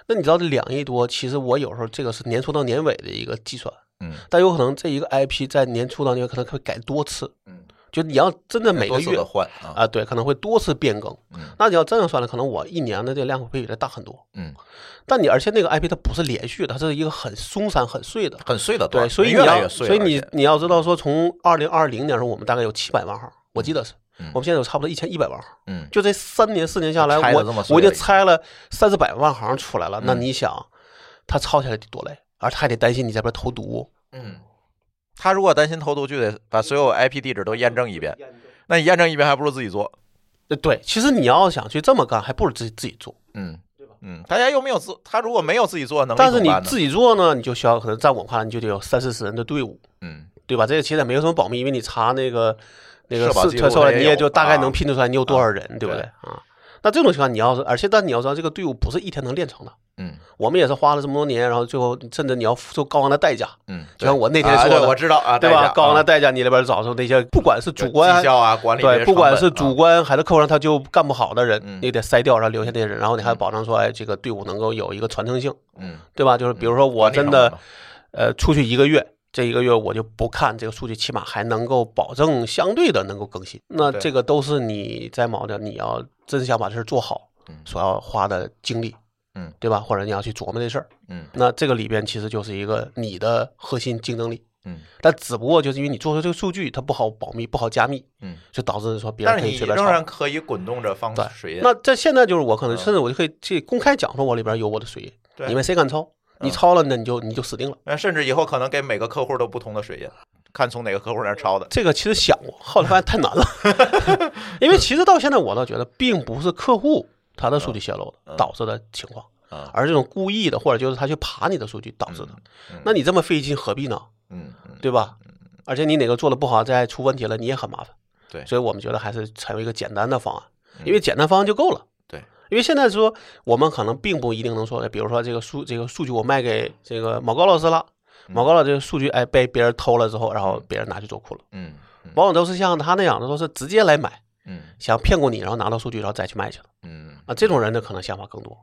那你知道这两亿多，其实我有时候这个是年初到年尾的一个计算，嗯但有可能这一个 IP 在年初到年尾可能会改多次，嗯，就你要真的每个月多换啊，啊，对，可能会多次变更。嗯那你要这样算了，可能我一年的这个量会比它大很多。嗯，但你而且那个 IP 它不是连续的，它是一个很松散、很碎的。很碎的段对，所以你要，越越，所以你你要知道说，从二零二零年的时候，我们大概有七百万号，我记得是，嗯我们现在有差不多一千一百万号。嗯就这三年四年下来，我我已经拆了三四百万行出来了。那嗯你想，它抄起来得多累，而他还得担心你在这边投毒，嗯他如果担心投毒，就得把所有 IP 地址都验证一遍。那你验证一遍，还不如自己做。呃，对，其实你要想去这么干，还不如自己自己做。嗯，对吧嗯，大家又没有自，他如果没有自己做能力但是你自己做呢，你就需要可能在我看来，你就得有三四十人的队伍，嗯对吧？这个其实也没有什么保密，因为你查那个那个社保是特殊的，记录它也有你也就大概啊能拼得出来你有多少人，对不对对啊？那这种情况，你要是，而且但你要知道，这个队伍不是一天能练成的。嗯。我们也是花了这么多年，然后最后甚至你要付出高昂的代价，嗯，就像我那天说的我知道啊，对吧？高昂的啊代价，你里边找出那些，不管是主观绩效啊，管理对，不管是主观还是客观上他就干不好的人，嗯。你得筛掉，然后留下那些人，然后你还保证说，哎，这个队伍能够有一个传承性，嗯，对吧？就是比如说我真的呃出去一个月，这一个月我就不看这个数据，起码还能够保证相对的能够更新。那这个都是你在毛的，你要真想把这事儿做好嗯，所要花的精力，嗯，对吧？或者你要去琢磨这事儿，嗯那这个里边其实就是一个你的核心竞争力。嗯但只不过就是因为你做出这个数据，它不好保密，不好加密，嗯，就导致说别人可以随便抄。仍然可以滚动着放对水印。那在现在就是我可能嗯甚至我就可以去公开讲说，我里边有我的水印，对你们谁敢抄？你嗯抄了，那你就你就死定了。那甚至以后可能给每个客户都不同的水印，看从哪个客户那儿抄的。这个其实想过，后来发现太难了，<laughs> 因为其实到现在我倒觉得，并不是客户他的数据泄露导致的情况，啊，而这种故意的或者就是他去爬你的数据导致的。嗯那你这么费劲何必呢？嗯嗯，对吧？而且你哪个做的不好，再出问题了，你也很麻烦。对所以我们觉得还是采用一个简单的方案，嗯因为简单方案就够了。对，因为现在说我们可能并不一定能说，比如说这个数这个数据我卖给这个某高老师了，某高老师这个数据哎被别人偷了之后，然后别人拿去做库了，嗯嗯往往都是像他那样的，都是直接来买，嗯想骗过你，然后拿到数据，然后再去卖去了。嗯，啊，这种人的可能想法更多，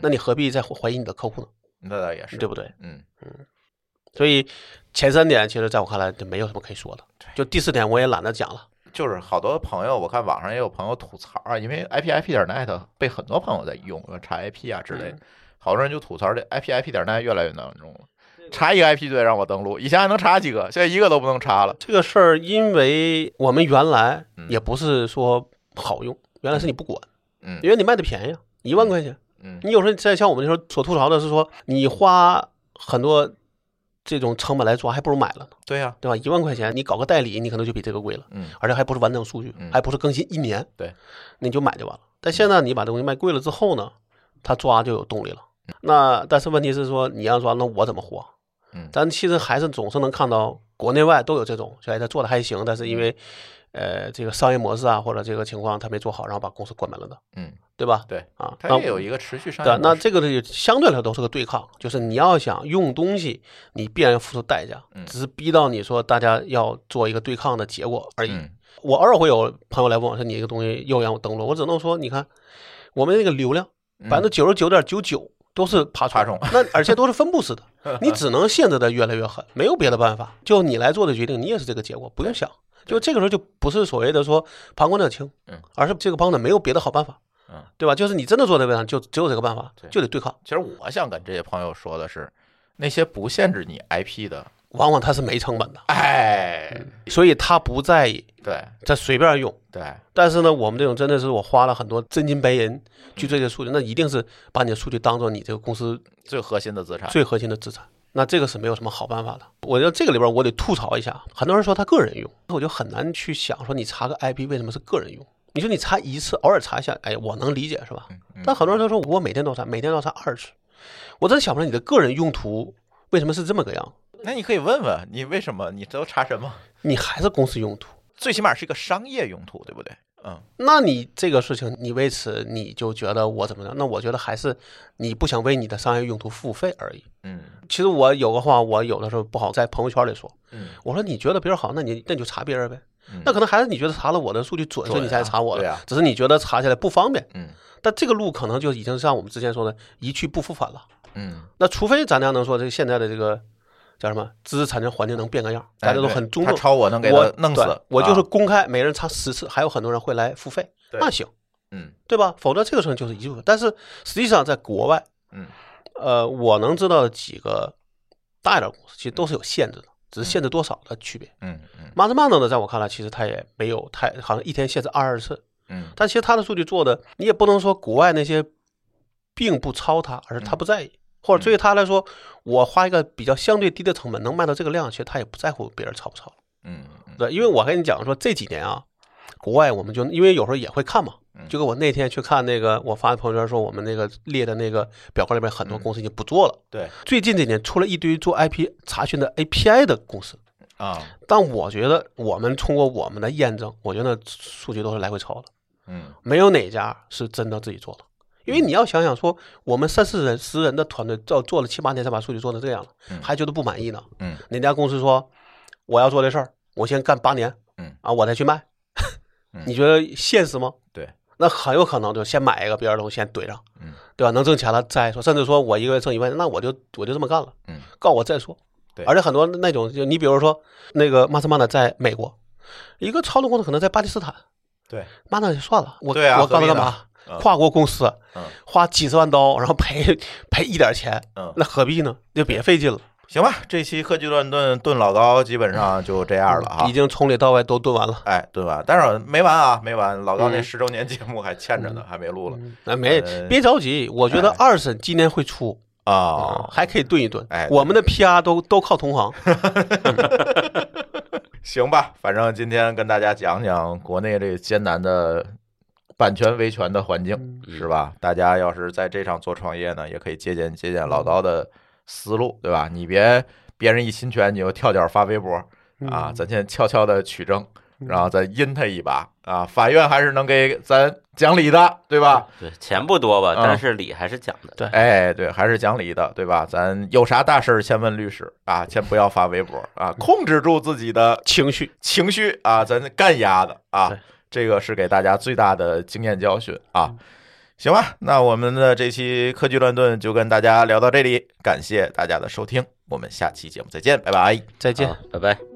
那你何必再怀疑你的客户呢？那倒也是，对不对？嗯嗯所以前三点其实在我看来就没有什么可以说的，就第四点我也懒得讲了。就是好多朋友，我看网上也有朋友吐槽啊，因为 IPIP 点 net 被很多朋友在用，查 IP 啊之类的，好多人就吐槽这 IPIP 点 net 越来越难用了。查一个 IP 就得让我登录，以前还能查几个，现在一个都不能查了。这个事儿，因为我们原来嗯也不是说好用，原来是你不管，嗯因为你卖的便宜啊，一万块钱。嗯你有时候在像我们那时候所吐槽的是说，你花很多这种成本来抓，还不如买了呢，对呀，对吧？一万块钱你搞个代理，你可能就比这个贵了，嗯而且还不是完整数据，嗯还不是更新一年，对，你就买就完了。但现在你把这东西卖贵了之后呢，他抓就有动力了。那但是问题是说，你要抓，那我怎么活？嗯咱其实还是总是能看到国内外都有这种，虽然他做的还行，但是因为呃这个商业模式啊或者这个情况他没做好，然后把公司关门了的，嗯，对吧？对，啊，那它也有一个持续商业对，那这个呢，相对来说都是个对抗，就是你要想用东西，你必然要付出代价，嗯只是逼到你说大家要做一个对抗的结果而已。嗯我偶尔会有朋友来问我说：“你这个东西又让我登录。”我只能说，你看我们那个流量嗯百分之九十九点九九都是爬爬虫那而且都是分布式的，<laughs> 你只能限制的越来越狠，没有别的办法，就你来做的决定，你也是这个结果，不用想。就这个时候就不是所谓的说旁观者清嗯，而是这个帮的没有别的好办法，嗯，对吧？就是你真的做这个办法，就只有这个办法对，就得对抗。其实我想跟这些朋友说的是，那些不限制你 IP 的，往往它是没成本的，哎，所以他不在意，对他随便用。对，但是呢，我们这种真的是我花了很多真金白银去做这个数据，那一定是把你的数据当做你这个公司最核心的资产。最核心的资产。那这个是没有什么好办法的。我觉得这个里边我得吐槽一下，很多人说他个人用，那我就很难去想说你查个 IP 为什么是个人用？你说你查一次，偶尔查一下，哎，我能理解是吧？嗯但很多人都说我每天都查，每天都查二次，我真想不出来你的个人用途为什么是这么个样？那你可以问问你为什么你都查什么？你还是公司用途。最起码是一个商业用途，对不对？嗯那你这个事情，你为此你就觉得我怎么样？那我觉得还是你不想为你的商业用途付费而已。嗯其实我有个话，我有的时候不好在朋友圈里说，嗯，我说你觉得别人好，那你那你就查别人呗。嗯那可能还是你觉得查了我的数据准，所以你才查我的，对啊只是你觉得查起来不方便。嗯但这个路可能就已经像我们之前说的一去不复返了。嗯，那除非咱俩能说这个现在的这个叫什么知识产权环境能变个样，大家都很中正。抄我能给我他弄死对，我就是啊公开，每人查十次，还有很多人会来付费，那行。嗯对吧？否则这个事情就是一部分。但是实际上，在国外，嗯呃，我能知道的几个大一点的公司，其实都是有限制的，只是限制多少的区别。嗯嗯 s m a n 呢，在我看来，其实它也没有太，好像一天限制二十次，嗯但其实它的数据做的，你也不能说国外那些并不抄它，而是他不在意，或者对于他来说，我花一个比较相对低的成本能卖到这个量，其实他也不在乎别人炒不炒。嗯嗯对，因为我跟你讲说这几年啊，国外我们就因为有时候也会看嘛，嗯就跟我那天去看那个，我发的朋友圈说我们那个列的那个表格里面很多公司已经不做了。对最近这年出了一堆做 IP 查询的 API 的公司，啊但我觉得我们通过我们的验证，我觉得数据都是来回抄的，嗯没有哪家是真的自己做的。因为你要想想说，我们三四人、十人的团队做做了七八年才把数据做成这样了，嗯还觉得不满意呢。嗯哪家公司说我要做这事儿，我先干八年，嗯啊，我再去卖嗯，你觉得现实吗？对，那很有可能就先买一个别人的东西先怼上，嗯，对吧？能挣钱了再说，甚至说我一个月挣一万，那我就我就这么干了，嗯，告我再说。对而且很多那种，就你比如说那个马斯曼的在美国，一个操作公司可能在巴基斯坦，对，妈那就算了，我对啊我干何必呢了干嘛？嗯跨国公司嗯花几十万刀，然后赔 <laughs> 赔一点钱，嗯那何必呢？就别费劲了。行吧，这期科技乱炖炖老高基本上就这样了啊已。经从里到外都炖完了。哎，炖完，但是没完啊，没完，老高那嗯十周年节目还欠着呢，还没录了那，没呃别着急，我觉得哎二审今年会出啊啊，。还可以炖一炖。哎我们的 PR 都都靠同行。<laughs> 行吧，反正今天跟大家讲讲国内这艰难的版权维权的环境，嗯是吧？大家要是在这上做创业呢，也可以借鉴借鉴老刀的思路，对吧？你别别人一侵权，你就跳脚发微博啊，嗯咱先悄悄的取证，然后再阴他一把啊。法院还是能给咱讲理的，对吧？对，钱不多吧，嗯但是理还是讲的。对哎，对，还是讲理的，对吧？咱有啥大事儿先问律师啊，先不要发微博啊，控制住自己的情绪，情绪啊，咱干压的啊对，这个是给大家最大的经验教训啊。行吧，那我们的这期科技乱炖就跟大家聊到这里，感谢大家的收听，我们下期节目再见，拜拜。再见。，拜拜。